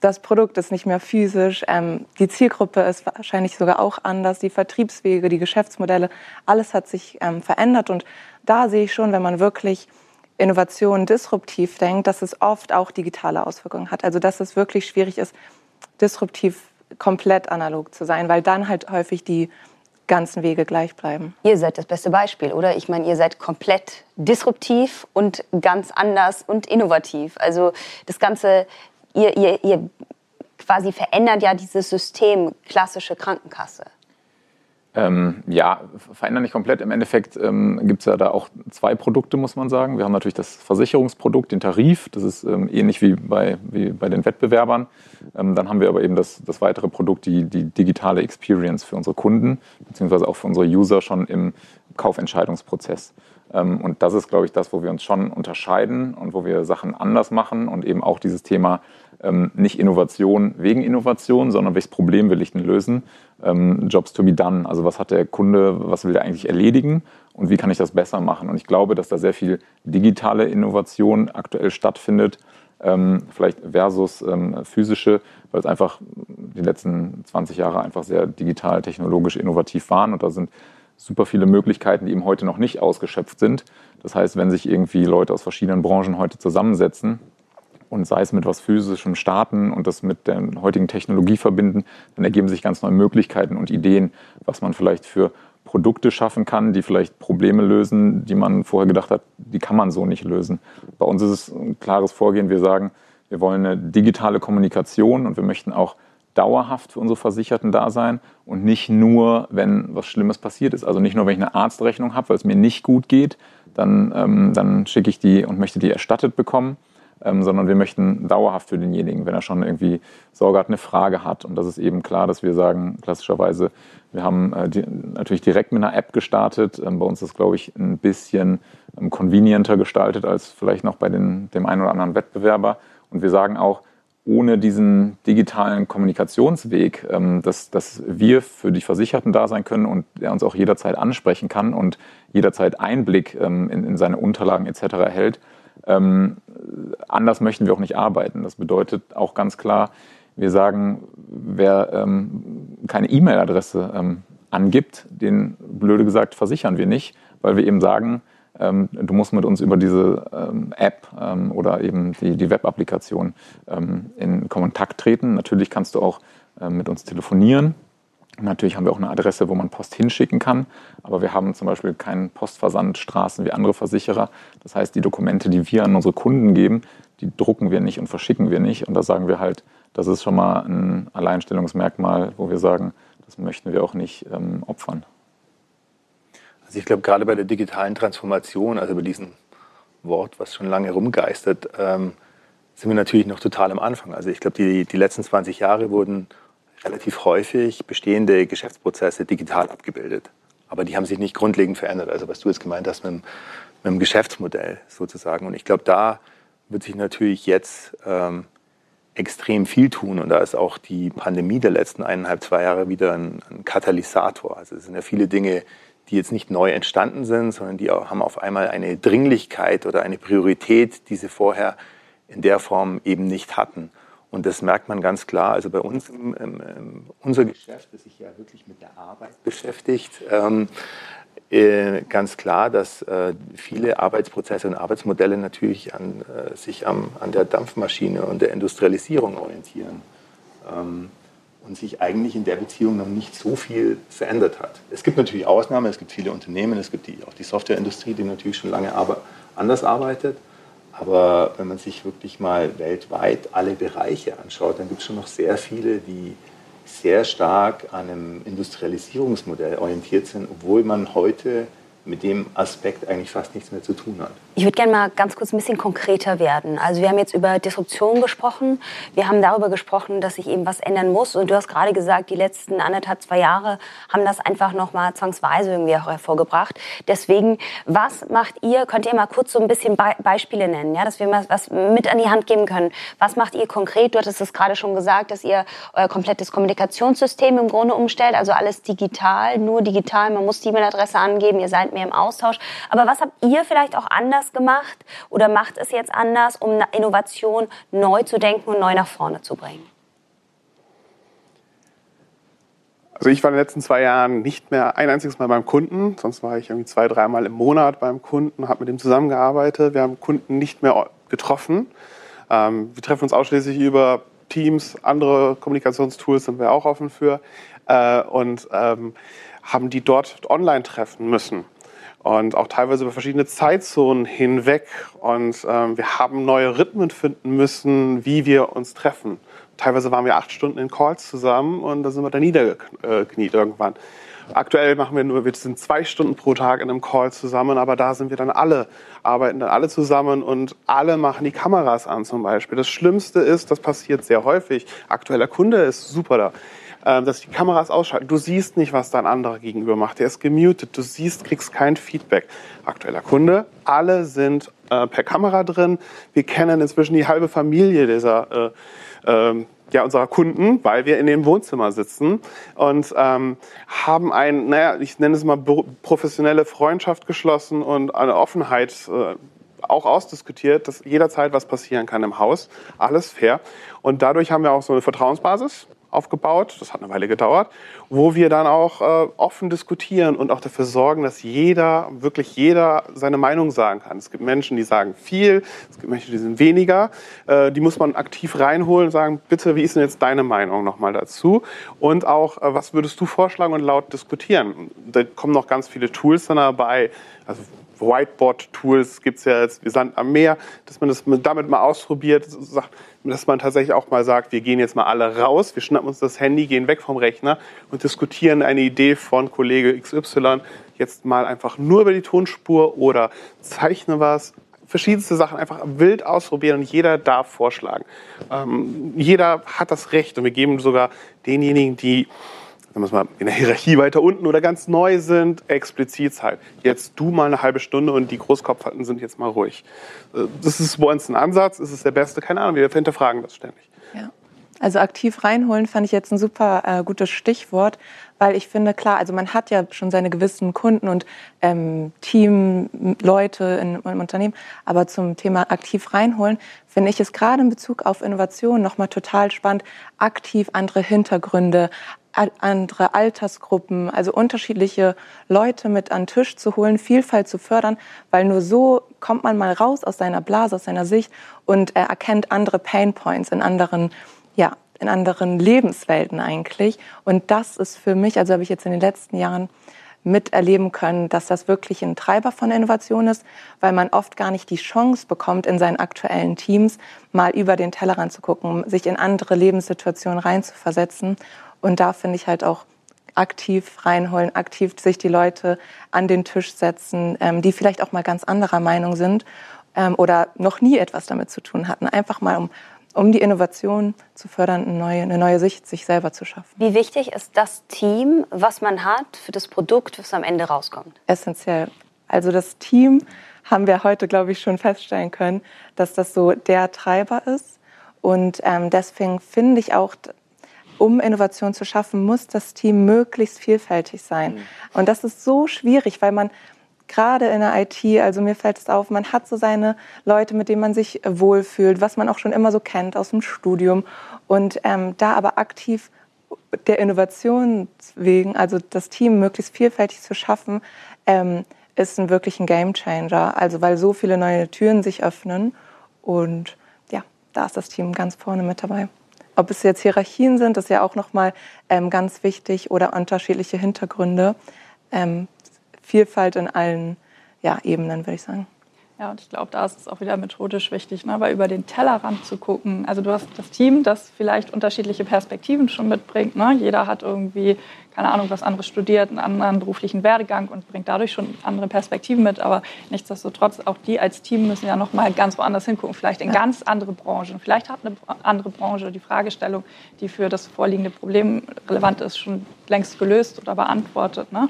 das Produkt ist nicht mehr physisch, ähm, die Zielgruppe ist wahrscheinlich sogar auch anders, die Vertriebswege, die Geschäftsmodelle, alles hat sich ähm, verändert. Und da sehe ich schon, wenn man wirklich Innovation disruptiv denkt, dass es oft auch digitale Auswirkungen hat. Also dass es wirklich schwierig ist, disruptiv komplett analog zu sein, weil dann halt häufig die ganzen Wege gleich bleiben. Ihr seid das beste Beispiel, oder? Ich meine, ihr seid komplett disruptiv und ganz anders und innovativ. Also das Ganze ihr, ihr, ihr quasi verändert ja dieses System klassische Krankenkasse. Ähm, ja, verändern nicht komplett. Im Endeffekt ähm, gibt es ja da auch zwei Produkte, muss man sagen. Wir haben natürlich das Versicherungsprodukt, den Tarif. Das ist ähm, ähnlich wie bei, wie bei den Wettbewerbern. Ähm, dann haben wir aber eben das, das weitere Produkt, die, die digitale Experience für unsere Kunden, beziehungsweise auch für unsere User schon im Kaufentscheidungsprozess. Ähm, und das ist, glaube ich, das, wo wir uns schon unterscheiden und wo wir Sachen anders machen und eben auch dieses Thema ähm, nicht Innovation wegen Innovation, sondern welches Problem will ich denn lösen? Ähm, Jobs to be done. Also was hat der Kunde, was will der eigentlich erledigen und wie kann ich das besser machen? Und ich glaube, dass da sehr viel digitale Innovation aktuell stattfindet, ähm, vielleicht versus ähm, physische, weil es einfach die letzten 20 Jahre einfach sehr digital, technologisch innovativ waren und da sind super viele Möglichkeiten, die eben heute noch nicht ausgeschöpft sind. Das heißt, wenn sich irgendwie Leute aus verschiedenen Branchen heute zusammensetzen, und sei es mit was Physischem starten und das mit der heutigen Technologie verbinden, dann ergeben sich ganz neue Möglichkeiten und Ideen, was man vielleicht für Produkte schaffen kann, die vielleicht Probleme lösen, die man vorher gedacht hat, die kann man so nicht lösen. Bei uns ist es ein klares Vorgehen. Wir sagen, wir wollen eine digitale Kommunikation und wir möchten auch dauerhaft für unsere Versicherten da sein und nicht nur, wenn was Schlimmes passiert ist. Also nicht nur, wenn ich eine Arztrechnung habe, weil es mir nicht gut geht, dann, ähm, dann schicke ich die und möchte die erstattet bekommen, ähm, sondern wir möchten dauerhaft für denjenigen, wenn er schon irgendwie Sorge hat, eine Frage hat. Und das ist eben klar, dass wir sagen, klassischerweise, wir haben äh, die, natürlich direkt mit einer App gestartet. Ähm, bei uns ist, glaube ich, ein bisschen ähm, convenienter gestaltet als vielleicht noch bei den, dem einen oder anderen Wettbewerber. Und wir sagen auch, ohne diesen digitalen Kommunikationsweg, ähm, dass, dass wir für die Versicherten da sein können und er uns auch jederzeit ansprechen kann und jederzeit Einblick ähm, in, in seine Unterlagen etc. erhält, ähm, anders möchten wir auch nicht arbeiten. Das bedeutet auch ganz klar, wir sagen, wer ähm, keine E-Mail-Adresse ähm, angibt, den blöde gesagt versichern wir nicht, weil wir eben sagen, ähm, du musst mit uns über diese ähm, App ähm, oder eben die, die Web-Applikation ähm, in Kontakt treten. Natürlich kannst du auch ähm, mit uns telefonieren. Natürlich haben wir auch eine Adresse, wo man Post hinschicken kann, aber wir haben zum Beispiel keinen Postversandstraßen wie andere Versicherer. Das heißt, die Dokumente, die wir an unsere Kunden geben, die drucken wir nicht und verschicken wir nicht. Und da sagen wir halt, das ist schon mal ein Alleinstellungsmerkmal, wo wir sagen, das möchten wir auch nicht ähm, opfern. Also ich glaube, gerade bei der digitalen Transformation, also bei diesem Wort, was schon lange rumgeistert, ähm, sind wir natürlich noch total am Anfang. Also ich glaube, die, die letzten 20 Jahre wurden relativ häufig bestehende Geschäftsprozesse digital abgebildet. Aber die haben sich nicht grundlegend verändert. Also was du jetzt gemeint hast mit dem, mit dem Geschäftsmodell sozusagen. Und ich glaube, da wird sich natürlich jetzt ähm, extrem viel tun. Und da ist auch die Pandemie der letzten eineinhalb, zwei Jahre wieder ein, ein Katalysator. Also es sind ja viele Dinge, die jetzt nicht neu entstanden sind, sondern die haben auf einmal eine Dringlichkeit oder eine Priorität, die sie vorher in der Form eben nicht hatten. Und das merkt man ganz klar. Also bei uns, im, unser Geschäft, das sich ja wirklich mit der Arbeit beschäftigt, ähm, äh, ganz klar, dass äh, viele Arbeitsprozesse und Arbeitsmodelle natürlich an, äh, sich am, an der Dampfmaschine und der Industrialisierung orientieren. Ähm, und sich eigentlich in der Beziehung noch nicht so viel verändert hat. Es gibt natürlich Ausnahmen, es gibt viele Unternehmen, es gibt die, auch die Softwareindustrie, die natürlich schon lange aber anders arbeitet. Aber wenn man sich wirklich mal weltweit alle Bereiche anschaut, dann gibt es schon noch sehr viele, die sehr stark an einem Industrialisierungsmodell orientiert sind, obwohl man heute mit dem Aspekt eigentlich fast nichts mehr zu tun hat. Ich würde gerne mal ganz kurz ein bisschen konkreter werden. Also wir haben jetzt über Disruption gesprochen. Wir haben darüber gesprochen, dass sich eben was ändern muss. Und du hast gerade gesagt, die letzten anderthalb, zwei Jahre haben das einfach noch mal zwangsweise irgendwie auch hervorgebracht. Deswegen, was macht ihr? Könnt ihr mal kurz so ein bisschen Be Beispiele nennen, ja, dass wir mal was mit an die Hand geben können? Was macht ihr konkret? Du hattest es gerade schon gesagt, dass ihr euer komplettes Kommunikationssystem im Grunde umstellt, also alles digital, nur digital. Man muss die E-Mail-Adresse angeben. Ihr seid mehr im Austausch. Aber was habt ihr vielleicht auch anders anders gemacht oder macht es jetzt anders, um Innovation neu zu denken und neu nach vorne zu bringen? Also ich war in den letzten zwei Jahren nicht mehr ein einziges Mal beim Kunden, sonst war ich irgendwie zwei, dreimal im Monat beim Kunden, habe mit dem zusammengearbeitet. Wir haben Kunden nicht mehr getroffen. Ähm, wir treffen uns ausschließlich über Teams, andere Kommunikationstools sind wir auch offen für äh, und ähm, haben die dort online treffen müssen und auch teilweise über verschiedene Zeitzonen hinweg. Und ähm, wir haben neue Rhythmen finden müssen, wie wir uns treffen. Teilweise waren wir acht Stunden in Calls zusammen und da sind wir dann niedergekniet irgendwann. Aktuell machen wir nur, wir sind zwei Stunden pro Tag in einem Call zusammen, aber da sind wir dann alle, arbeiten dann alle zusammen und alle machen die Kameras an zum Beispiel. Das Schlimmste ist, das passiert sehr häufig. Aktueller Kunde ist super da dass die Kameras ausschalten. Du siehst nicht, was dein anderer gegenüber macht. Der ist gemutet. Du siehst, kriegst kein Feedback. Aktueller Kunde, alle sind äh, per Kamera drin. Wir kennen inzwischen die halbe Familie dieser äh, äh, ja, unserer Kunden, weil wir in dem Wohnzimmer sitzen und ähm, haben ein, naja, ich nenne es mal professionelle Freundschaft geschlossen und eine Offenheit äh, auch ausdiskutiert, dass jederzeit was passieren kann im Haus. Alles fair. Und dadurch haben wir auch so eine Vertrauensbasis aufgebaut, das hat eine Weile gedauert, wo wir dann auch äh, offen diskutieren und auch dafür sorgen, dass jeder, wirklich jeder seine Meinung sagen kann. Es gibt Menschen, die sagen viel, es gibt Menschen, die sind weniger. Äh, die muss man aktiv reinholen und sagen, bitte, wie ist denn jetzt deine Meinung nochmal dazu? Und auch, äh, was würdest du vorschlagen und laut diskutieren? Da kommen noch ganz viele Tools dann dabei. Also Whiteboard-Tools gibt es ja jetzt wie Sand am Meer, dass man das damit mal ausprobiert, dass man tatsächlich auch mal sagt, wir gehen jetzt mal alle raus, wir schnappen uns das Handy, gehen weg vom Rechner und diskutieren eine Idee von Kollege XY jetzt mal einfach nur über die Tonspur oder zeichne was, verschiedenste Sachen einfach wild ausprobieren und jeder darf vorschlagen. Ähm, jeder hat das Recht und wir geben sogar denjenigen, die sagen wir mal, in der Hierarchie weiter unten oder ganz neu sind, explizit Zeit. Jetzt du mal eine halbe Stunde und die Großkopfhalten sind jetzt mal ruhig. Äh, das ist bei uns ein Ansatz, ist es der beste, keine Ahnung, wir hinterfragen das ständig. Ja, Also aktiv reinholen fand ich jetzt ein super äh, gutes Stichwort, weil ich finde, klar, also man hat ja schon seine gewissen Kunden und ähm, Teamleute in, im Unternehmen, aber zum Thema aktiv reinholen finde ich es gerade in Bezug auf Innovation nochmal total spannend, aktiv andere Hintergründe, andere Altersgruppen, also unterschiedliche Leute mit an den Tisch zu holen, Vielfalt zu fördern, weil nur so kommt man mal raus aus seiner Blase, aus seiner Sicht und äh, erkennt andere Pain Points in anderen ja, in anderen Lebenswelten eigentlich. Und das ist für mich, also habe ich jetzt in den letzten Jahren miterleben können, dass das wirklich ein Treiber von Innovation ist, weil man oft gar nicht die Chance bekommt, in seinen aktuellen Teams mal über den Tellerrand zu gucken, sich in andere Lebenssituationen reinzuversetzen. Und da finde ich halt auch aktiv reinholen, aktiv sich die Leute an den Tisch setzen, ähm, die vielleicht auch mal ganz anderer Meinung sind ähm, oder noch nie etwas damit zu tun hatten. Einfach mal um um die Innovation zu fördern, eine neue, eine neue Sicht sich selber zu schaffen. Wie wichtig ist das Team, was man hat für das Produkt, was am Ende rauskommt? Essentiell. Also das Team haben wir heute, glaube ich, schon feststellen können, dass das so der Treiber ist. Und ähm, deswegen finde ich auch, um Innovation zu schaffen, muss das Team möglichst vielfältig sein. Mhm. Und das ist so schwierig, weil man gerade in der IT, also mir fällt es auf, man hat so seine Leute, mit denen man sich wohlfühlt, was man auch schon immer so kennt aus dem Studium. Und ähm, da aber aktiv der Innovation wegen, also das Team möglichst vielfältig zu schaffen, ähm, ist ein wirklich ein Gamechanger. Also weil so viele neue Türen sich öffnen und ja, da ist das Team ganz vorne mit dabei. Ob es jetzt Hierarchien sind, ist ja auch nochmal ähm, ganz wichtig oder unterschiedliche Hintergründe. Ähm, Vielfalt in allen ja, Ebenen, würde ich sagen. Ja, und ich glaube, da ist es auch wieder methodisch wichtig, ne? weil über den Tellerrand zu gucken. Also du hast das Team, das vielleicht unterschiedliche Perspektiven schon mitbringt. Ne? Jeder hat irgendwie, keine Ahnung, was anderes studiert, einen anderen beruflichen Werdegang und bringt dadurch schon andere Perspektiven mit. Aber nichtsdestotrotz, auch die als Team müssen ja noch mal ganz woanders hingucken. Vielleicht in ganz andere Branchen. Vielleicht hat eine andere Branche die Fragestellung, die für das vorliegende Problem relevant ist, schon längst gelöst oder beantwortet. Ne?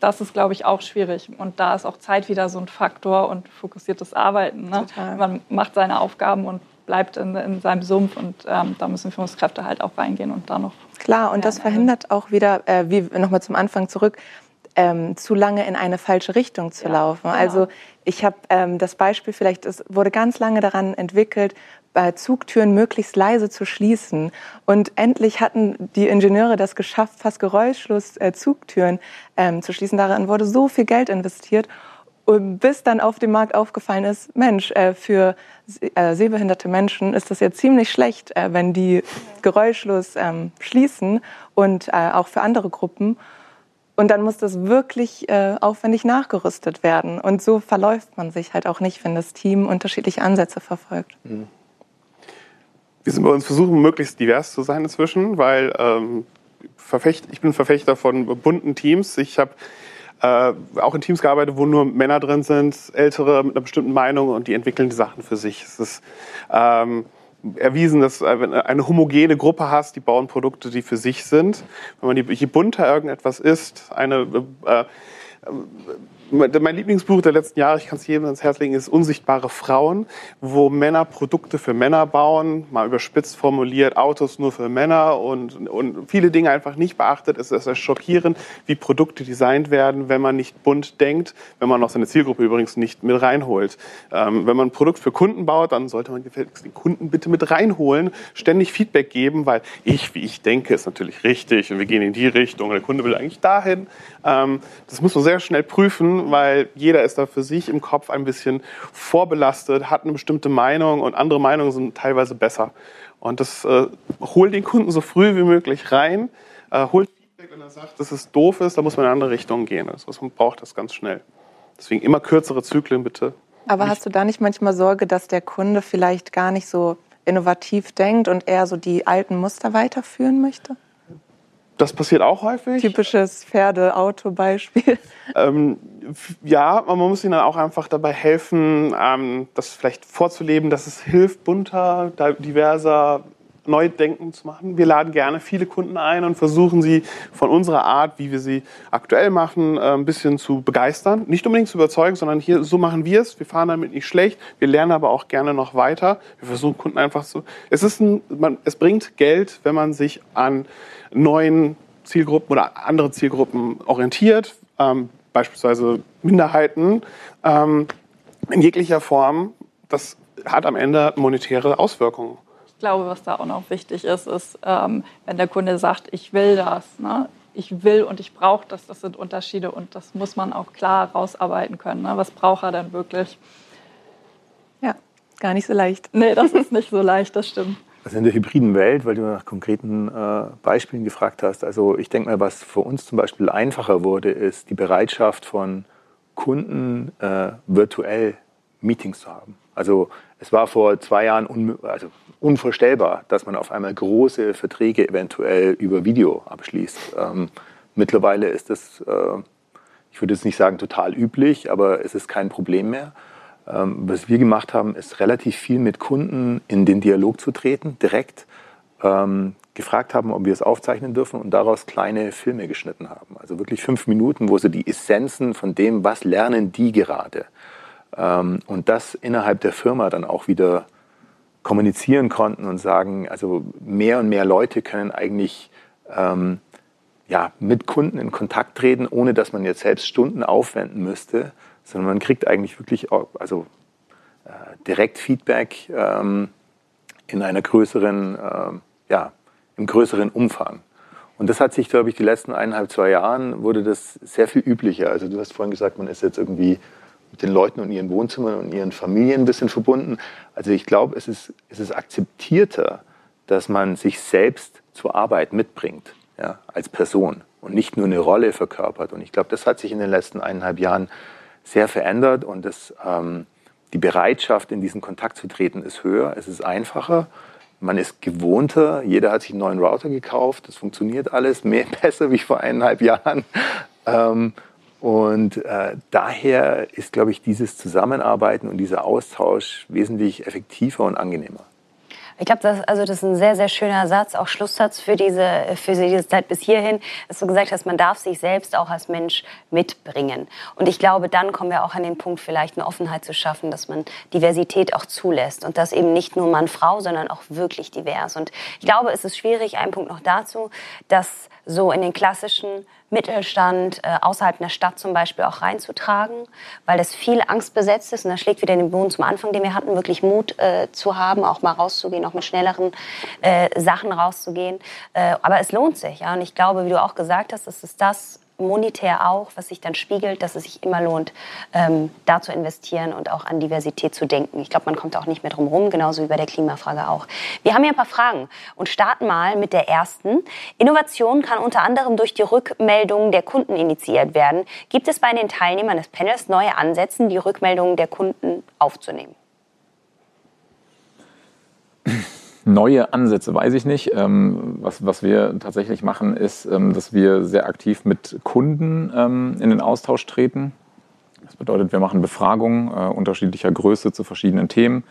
Das ist, glaube ich, auch schwierig. Und da ist auch Zeit wieder so ein Faktor und fokussiertes Arbeiten. Ne? Man macht seine Aufgaben und bleibt in, in seinem Sumpf und ähm, da müssen Führungskräfte halt auch reingehen und da noch. Klar, und das verhindert auch wieder, äh, wie nochmal zum Anfang zurück, ähm, zu lange in eine falsche Richtung zu ja, laufen. Genau. Also ich habe ähm, das Beispiel vielleicht, es wurde ganz lange daran entwickelt, Zugtüren möglichst leise zu schließen. Und endlich hatten die Ingenieure das geschafft, fast geräuschlos äh, Zugtüren ähm, zu schließen. Daran wurde so viel Geld investiert. Und bis dann auf dem Markt aufgefallen ist, Mensch, äh, für äh, sehbehinderte Menschen ist das ja ziemlich schlecht, äh, wenn die geräuschlos ähm, schließen und äh, auch für andere Gruppen. Und dann muss das wirklich äh, aufwendig nachgerüstet werden. Und so verläuft man sich halt auch nicht, wenn das Team unterschiedliche Ansätze verfolgt. Mhm wir sind bei uns versuchen, möglichst divers zu sein inzwischen, weil ähm, ich bin Verfechter von bunten Teams. Ich habe äh, auch in Teams gearbeitet, wo nur Männer drin sind, ältere mit einer bestimmten Meinung und die entwickeln die Sachen für sich. Es ist ähm, erwiesen, dass äh, wenn du eine homogene Gruppe hast, die bauen Produkte, die für sich sind. Wenn man die, je bunter irgendetwas ist, eine äh, mein Lieblingsbuch der letzten Jahre, ich kann es jedem ans Herz legen, ist Unsichtbare Frauen, wo Männer Produkte für Männer bauen, mal überspitzt formuliert, Autos nur für Männer und, und viele Dinge einfach nicht beachtet. Es ist schockierend, wie Produkte designt werden, wenn man nicht bunt denkt, wenn man auch seine Zielgruppe übrigens nicht mit reinholt. Ähm, wenn man ein Produkt für Kunden baut, dann sollte man den Kunden bitte mit reinholen, ständig Feedback geben, weil ich, wie ich denke, ist natürlich richtig und wir gehen in die Richtung und der Kunde will eigentlich dahin. Ähm, das muss man sehr schnell prüfen weil jeder ist da für sich im Kopf ein bisschen vorbelastet, hat eine bestimmte Meinung und andere Meinungen sind teilweise besser. Und das äh, holt den Kunden so früh wie möglich rein, äh, holt Feedback, wenn er sagt, dass es doof ist, da muss man in eine andere Richtung gehen. Also man braucht das ganz schnell. Deswegen immer kürzere Zyklen bitte. Aber hast du da nicht manchmal Sorge, dass der Kunde vielleicht gar nicht so innovativ denkt und eher so die alten Muster weiterführen möchte? Das passiert auch häufig. Typisches Pferde-Auto-Beispiel. Ähm, ja, man muss ihnen dann auch einfach dabei helfen, ähm, das vielleicht vorzuleben, dass es hilft, bunter, diverser neu denken zu machen. Wir laden gerne viele Kunden ein und versuchen sie von unserer Art, wie wir sie aktuell machen, äh, ein bisschen zu begeistern. Nicht unbedingt zu überzeugen, sondern hier, so machen wir es. Wir fahren damit nicht schlecht. Wir lernen aber auch gerne noch weiter. Wir versuchen Kunden einfach so. Es ist ein, man, es bringt Geld, wenn man sich an neuen Zielgruppen oder andere Zielgruppen orientiert. Ähm, beispielsweise Minderheiten ähm, in jeglicher Form. Das hat am Ende monetäre Auswirkungen. Ich glaube, was da auch noch wichtig ist, ist, ähm, wenn der Kunde sagt, ich will das, ne? ich will und ich brauche das, das sind Unterschiede und das muss man auch klar rausarbeiten können. Ne? Was braucht er denn wirklich? Ja, gar nicht so leicht. Nee, das ist nicht so leicht, das stimmt. Also in der hybriden Welt, weil du nach konkreten äh, Beispielen gefragt hast, also ich denke mal, was für uns zum Beispiel einfacher wurde, ist die Bereitschaft von Kunden äh, virtuell Meetings zu haben. Also es war vor zwei Jahren un also unvorstellbar, dass man auf einmal große Verträge eventuell über Video abschließt. Ähm, mittlerweile ist das, äh, ich würde jetzt nicht sagen total üblich, aber es ist kein Problem mehr. Ähm, was wir gemacht haben, ist relativ viel mit Kunden in den Dialog zu treten, direkt ähm, gefragt haben, ob wir es aufzeichnen dürfen und daraus kleine Filme geschnitten haben. Also wirklich fünf Minuten, wo sie die Essenzen von dem, was lernen die gerade, und das innerhalb der Firma dann auch wieder kommunizieren konnten und sagen, also mehr und mehr Leute können eigentlich ähm, ja, mit Kunden in Kontakt treten, ohne dass man jetzt selbst Stunden aufwenden müsste, sondern man kriegt eigentlich wirklich also äh, direkt Feedback ähm, in einer größeren, äh, ja, im größeren Umfang. Und das hat sich, glaube ich, die letzten eineinhalb, zwei Jahren wurde das sehr viel üblicher. Also du hast vorhin gesagt, man ist jetzt irgendwie mit den Leuten und ihren Wohnzimmern und ihren Familien ein bisschen verbunden. Also ich glaube, es ist, es ist akzeptierter, dass man sich selbst zur Arbeit mitbringt, ja, als Person und nicht nur eine Rolle verkörpert. Und ich glaube, das hat sich in den letzten eineinhalb Jahren sehr verändert und das, ähm, die Bereitschaft, in diesen Kontakt zu treten, ist höher, es ist einfacher. Man ist gewohnter, jeder hat sich einen neuen Router gekauft, das funktioniert alles mehr besser wie vor eineinhalb Jahren. Ähm, und äh, daher ist, glaube ich, dieses Zusammenarbeiten und dieser Austausch wesentlich effektiver und angenehmer. Ich glaube, das, also das ist ein sehr, sehr schöner Satz, auch Schlusssatz für diese, für diese Zeit bis hierhin, dass du gesagt hast, man darf sich selbst auch als Mensch mitbringen. Und ich glaube, dann kommen wir auch an den Punkt, vielleicht eine Offenheit zu schaffen, dass man Diversität auch zulässt. Und das eben nicht nur Mann, Frau, sondern auch wirklich divers. Und ich glaube, es ist schwierig, ein Punkt noch dazu, dass so in den klassischen Mittelstand äh, außerhalb einer Stadt zum Beispiel auch reinzutragen, weil das viel angstbesetzt ist. Und das schlägt wieder den Boden zum Anfang, den wir hatten, wirklich Mut äh, zu haben, auch mal rauszugehen, auch mit schnelleren äh, Sachen rauszugehen. Äh, aber es lohnt sich. Ja? Und ich glaube, wie du auch gesagt hast, das ist das, monetär auch, was sich dann spiegelt, dass es sich immer lohnt, ähm, da zu investieren und auch an Diversität zu denken. Ich glaube, man kommt auch nicht mehr drum herum, genauso wie bei der Klimafrage auch. Wir haben hier ein paar Fragen und starten mal mit der ersten. Innovation kann unter anderem durch die Rückmeldungen der Kunden initiiert werden. Gibt es bei den Teilnehmern des Panels neue Ansätze, die Rückmeldungen der Kunden aufzunehmen? Neue Ansätze weiß ich nicht. Ähm, was, was wir tatsächlich machen, ist, ähm, dass wir sehr aktiv mit Kunden ähm, in den Austausch treten. Das bedeutet, wir machen Befragungen äh, unterschiedlicher Größe zu verschiedenen Themen.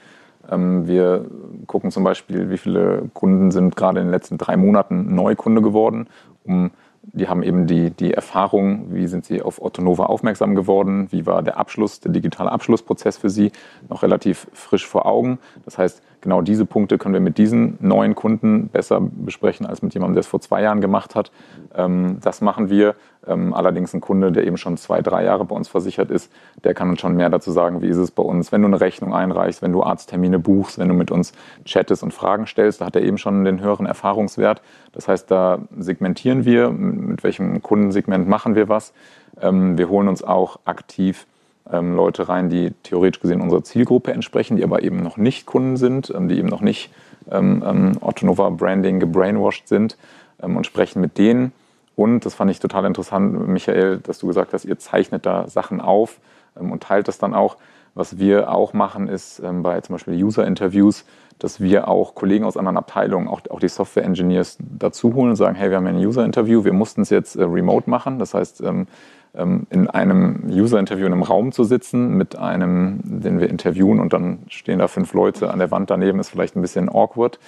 Wir gucken zum Beispiel, wie viele Kunden sind gerade in den letzten drei Monaten Neukunde geworden, um die haben eben die, die Erfahrung, wie sind sie auf Otto Nova aufmerksam geworden, wie war der Abschluss, der digitale Abschlussprozess für sie, noch relativ frisch vor Augen. Das heißt, genau diese Punkte können wir mit diesen neuen Kunden besser besprechen als mit jemandem, der es vor zwei Jahren gemacht hat. Ähm, das machen wir. Ähm, allerdings ein Kunde, der eben schon zwei, drei Jahre bei uns versichert ist, der kann uns schon mehr dazu sagen, wie ist es bei uns, wenn du eine Rechnung einreichst, wenn du Arzttermine buchst, wenn du mit uns chattest und Fragen stellst, da hat er eben schon den höheren Erfahrungswert. Das heißt, da segmentieren wir, mit welchem Kundensegment machen wir was. Ähm, wir holen uns auch aktiv ähm, Leute rein, die theoretisch gesehen unserer Zielgruppe entsprechen, die aber eben noch nicht Kunden sind, ähm, die eben noch nicht ähm, ähm Ottonova Branding gebrainwashed sind ähm, und sprechen mit denen. Und das fand ich total interessant, Michael, dass du gesagt hast, ihr zeichnet da Sachen auf ähm, und teilt das dann auch. Was wir auch machen, ist bei zum Beispiel User-Interviews, dass wir auch Kollegen aus anderen Abteilungen, auch, auch die Software-Engineers dazu holen und sagen, hey, wir haben ja ein User-Interview, wir mussten es jetzt äh, remote machen. Das heißt, ähm, in einem User-Interview in einem Raum zu sitzen mit einem, den wir interviewen und dann stehen da fünf Leute an der Wand daneben, ist vielleicht ein bisschen awkward.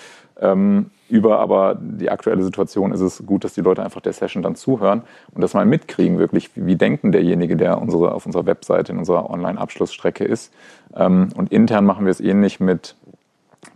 Ähm, über aber die aktuelle Situation ist es gut, dass die Leute einfach der Session dann zuhören und das mal mitkriegen, wirklich, wie denkt denn derjenige, der unsere, auf unserer Webseite in unserer Online-Abschlussstrecke ist. Ähm, und intern machen wir es ähnlich mit,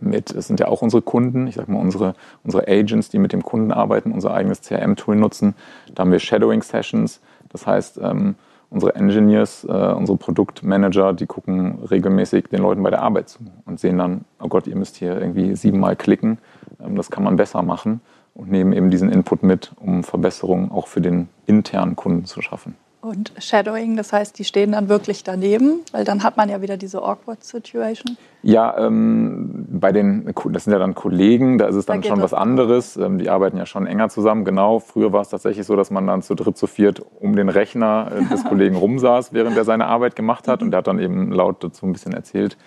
mit, es sind ja auch unsere Kunden, ich sag mal unsere, unsere Agents, die mit dem Kunden arbeiten, unser eigenes CRM-Tool nutzen. Da haben wir Shadowing-Sessions, das heißt, ähm, unsere Engineers, äh, unsere Produktmanager, die gucken regelmäßig den Leuten bei der Arbeit zu und sehen dann, oh Gott, ihr müsst hier irgendwie siebenmal klicken. Ähm, das kann man besser machen und nehmen eben diesen Input mit, um Verbesserungen auch für den internen Kunden zu schaffen. Und Shadowing, das heißt, die stehen dann wirklich daneben, weil dann hat man ja wieder diese awkward Situation. Ja, ähm, bei den, das sind ja dann Kollegen, da ist es dann da schon was anderes. Ähm, die arbeiten ja schon enger zusammen. Genau, früher war es tatsächlich so, dass man dann zu dritt, zu viert um den Rechner äh, des Kollegen rumsaß, während er seine Arbeit gemacht hat. Und der hat dann eben laut dazu ein bisschen erzählt.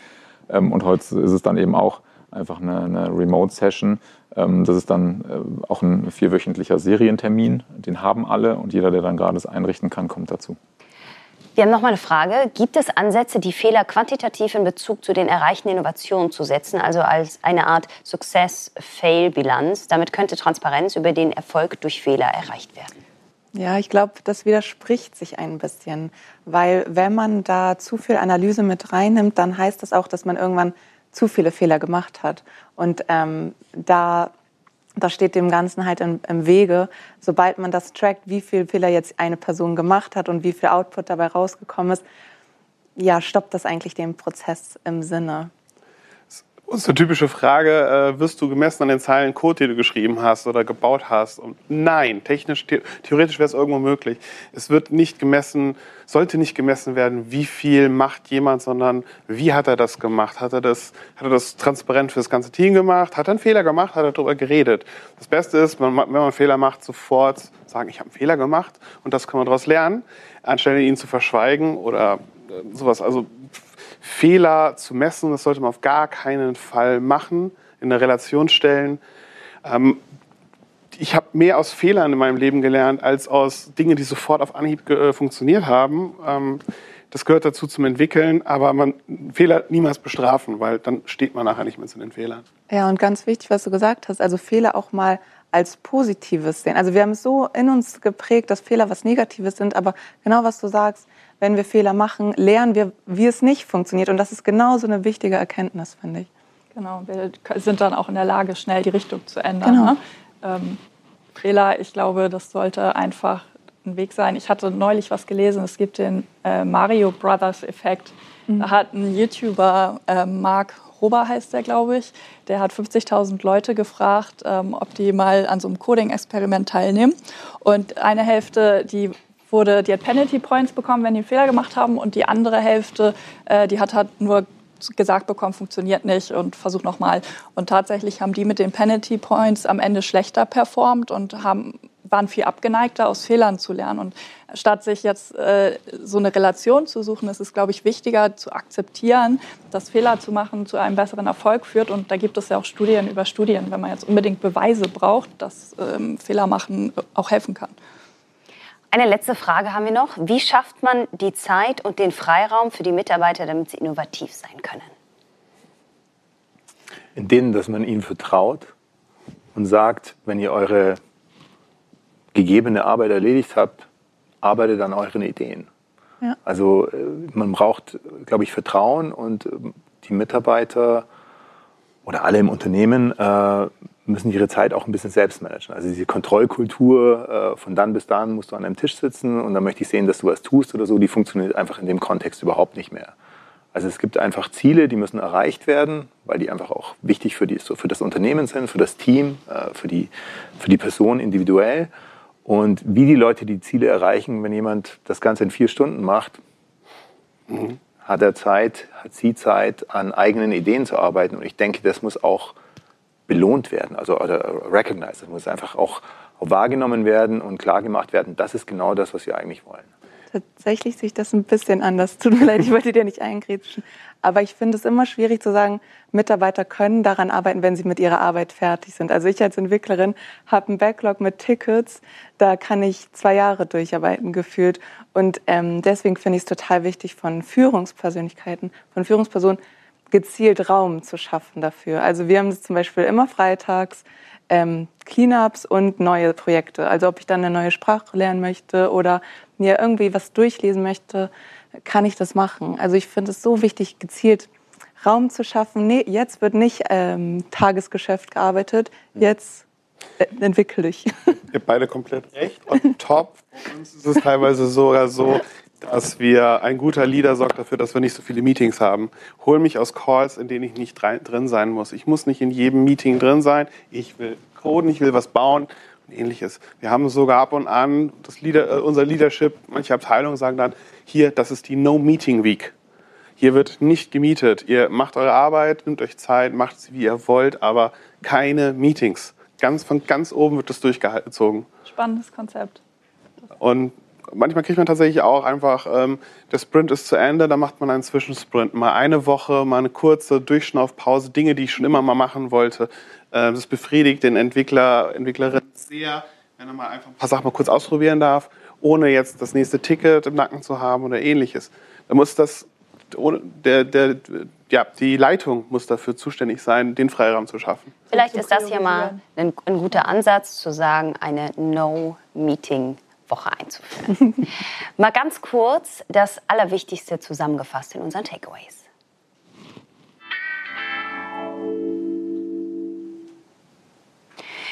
Ähm, und heute ist es dann eben auch einfach eine, eine Remote-Session. Ähm, das ist dann äh, auch ein vierwöchentlicher Serientermin. Den haben alle und jeder, der dann gerade es einrichten kann, kommt dazu. Wir haben noch mal eine Frage. Gibt es Ansätze, die Fehler quantitativ in Bezug zu den erreichten Innovationen zu setzen, also als eine Art Success-Fail-Bilanz? Damit könnte Transparenz über den Erfolg durch Fehler erreicht werden. Ja, ich glaube, das widerspricht sich ein bisschen, weil wenn man da zu viel Analyse mit reinnimmt, dann heißt das auch, dass man irgendwann zu viele Fehler gemacht hat. Und ähm, da, da steht dem Ganzen halt im, im Wege, sobald man das trackt, wie viele Fehler jetzt eine Person gemacht hat und wie viel Output dabei rausgekommen ist, ja, stoppt das eigentlich den Prozess im Sinne. Eine typische Frage, äh, wirst du gemessen an den Zeilen Code, die du geschrieben hast oder gebaut hast? Und nein, technisch, the theoretisch wäre es irgendwo möglich. Es wird nicht gemessen, sollte nicht gemessen werden, wie viel macht jemand, sondern wie hat er das gemacht? Hat er das, hat er das transparent für das ganze Team gemacht? Hat er einen Fehler gemacht? Hat er darüber geredet? Das Beste ist, wenn man einen Fehler macht, sofort sagen, ich habe einen Fehler gemacht und das kann man daraus lernen, anstelle ihn zu verschweigen oder äh, sowas. Also Fehler zu messen. Das sollte man auf gar keinen Fall machen, in eine Relation stellen. Ähm, ich habe mehr aus Fehlern in meinem Leben gelernt, als aus Dingen, die sofort auf Anhieb äh, funktioniert haben. Ähm, das gehört dazu zum Entwickeln, aber man Fehler niemals bestrafen, weil dann steht man nachher nicht mehr zu den Fehlern. Ja, und ganz wichtig, was du gesagt hast, also Fehler auch mal als Positives sehen. Also wir haben es so in uns geprägt, dass Fehler was Negatives sind, aber genau was du sagst, wenn wir Fehler machen, lernen wir, wie es nicht funktioniert. Und das ist genauso eine wichtige Erkenntnis, finde ich. Genau, wir sind dann auch in der Lage, schnell die Richtung zu ändern. Genau. Ne? Ähm, Fehler, ich glaube, das sollte einfach ein Weg sein. Ich hatte neulich was gelesen, es gibt den äh, Mario Brothers Effekt. Mhm. Da hat ein YouTuber, äh, Mark Rober heißt der, glaube ich, der hat 50.000 Leute gefragt, ähm, ob die mal an so einem Coding-Experiment teilnehmen. Und eine Hälfte, die wurde, die hat Penalty Points bekommen, wenn die einen Fehler gemacht haben, und die andere Hälfte, äh, die hat halt nur gesagt bekommen, funktioniert nicht und versuch nochmal. Und tatsächlich haben die mit den Penalty Points am Ende schlechter performt und haben waren viel abgeneigter, aus Fehlern zu lernen. Und statt sich jetzt äh, so eine Relation zu suchen, ist es, glaube ich, wichtiger zu akzeptieren, dass Fehler zu machen zu einem besseren Erfolg führt. Und da gibt es ja auch Studien über Studien, wenn man jetzt unbedingt Beweise braucht, dass ähm, Fehler machen auch helfen kann. Eine letzte Frage haben wir noch. Wie schafft man die Zeit und den Freiraum für die Mitarbeiter, damit sie innovativ sein können? In denen, dass man ihnen vertraut und sagt, wenn ihr eure gegebene Arbeit erledigt habt, arbeitet an euren Ideen. Ja. Also äh, man braucht, glaube ich, Vertrauen und ähm, die Mitarbeiter oder alle im Unternehmen äh, müssen ihre Zeit auch ein bisschen selbst managen. Also diese Kontrollkultur, äh, von dann bis dann musst du an einem Tisch sitzen und dann möchte ich sehen, dass du was tust oder so, die funktioniert einfach in dem Kontext überhaupt nicht mehr. Also es gibt einfach Ziele, die müssen erreicht werden, weil die einfach auch wichtig für, die, für das Unternehmen sind, für das Team, für die, für die Person individuell. Und wie die Leute die Ziele erreichen, wenn jemand das Ganze in vier Stunden macht, mhm. hat er Zeit, hat sie Zeit, an eigenen Ideen zu arbeiten. Und ich denke, das muss auch belohnt werden, also oder recognized. Das muss einfach auch, wahrgenommen werden und klargemacht werden. Das ist genau das, was wir eigentlich wollen. Tatsächlich sehe ich das ein bisschen anders. Tut mir leid, ich wollte dir nicht eingrätschen. Aber ich finde es immer schwierig zu sagen, Mitarbeiter können daran arbeiten, wenn sie mit ihrer Arbeit fertig sind. Also ich als Entwicklerin habe einen Backlog mit Tickets, da kann ich zwei Jahre durcharbeiten gefühlt. Und ähm, deswegen finde ich es total wichtig, von Führungspersönlichkeiten, von Führungspersonen gezielt Raum zu schaffen dafür. Also wir haben es zum Beispiel immer freitags, ähm, Cleanups und neue Projekte. Also ob ich dann eine neue Sprache lernen möchte oder mir irgendwie was durchlesen möchte, kann ich das machen. Also ich finde es so wichtig, gezielt Raum zu schaffen. Nee, jetzt wird nicht ähm, Tagesgeschäft gearbeitet, jetzt äh, entwickle ich. Ihr habt beide komplett recht. Und top, bei uns ist es teilweise sogar so, dass wir, ein guter Leader sorgt dafür, dass wir nicht so viele Meetings haben. Hol mich aus Calls, in denen ich nicht drin sein muss. Ich muss nicht in jedem Meeting drin sein. Ich will coden, ich will was bauen und ähnliches. Wir haben sogar ab und an, das Leader, äh, unser Leadership, manche Abteilungen sagen dann, hier, das ist die No-Meeting-Week. Hier wird nicht gemietet. Ihr macht eure Arbeit, nehmt euch Zeit, macht sie, wie ihr wollt, aber keine Meetings. Ganz, von ganz oben wird das durchgezogen. Spannendes Konzept. Und manchmal kriegt man tatsächlich auch einfach, ähm, der Sprint ist zu Ende, dann macht man einen Zwischensprint. Mal eine Woche, mal eine kurze Durchschnaufpause, Dinge, die ich schon immer mal machen wollte. Äh, das befriedigt den Entwickler, Entwicklerin sehr, wenn er mal einfach ein paar Sachen mal kurz ausprobieren darf, ohne jetzt das nächste Ticket im Nacken zu haben oder ähnliches. Da muss das, der, der, ja, die Leitung muss dafür zuständig sein, den Freiraum zu schaffen. Vielleicht ist das hier mal ein, ein guter Ansatz zu sagen, eine No-Meeting Woche einzuführen. Mal ganz kurz das Allerwichtigste zusammengefasst in unseren Takeaways.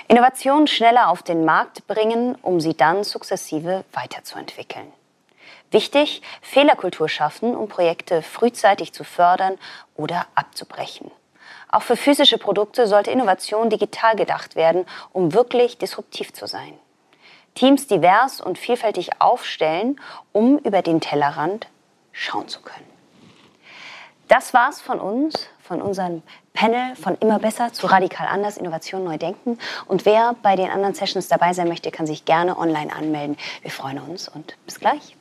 Innovationen schneller auf den Markt bringen, um sie dann sukzessive weiterzuentwickeln. Wichtig, Fehlerkultur schaffen, um Projekte frühzeitig zu fördern oder abzubrechen. Auch für physische Produkte sollte Innovation digital gedacht werden, um wirklich disruptiv zu sein. Teams divers und vielfältig aufstellen, um über den Tellerrand schauen zu können. Das war's von uns, von unserem Panel von immer besser zu radikal anders, Innovation neu denken. Und wer bei den anderen Sessions dabei sein möchte, kann sich gerne online anmelden. Wir freuen uns und bis gleich.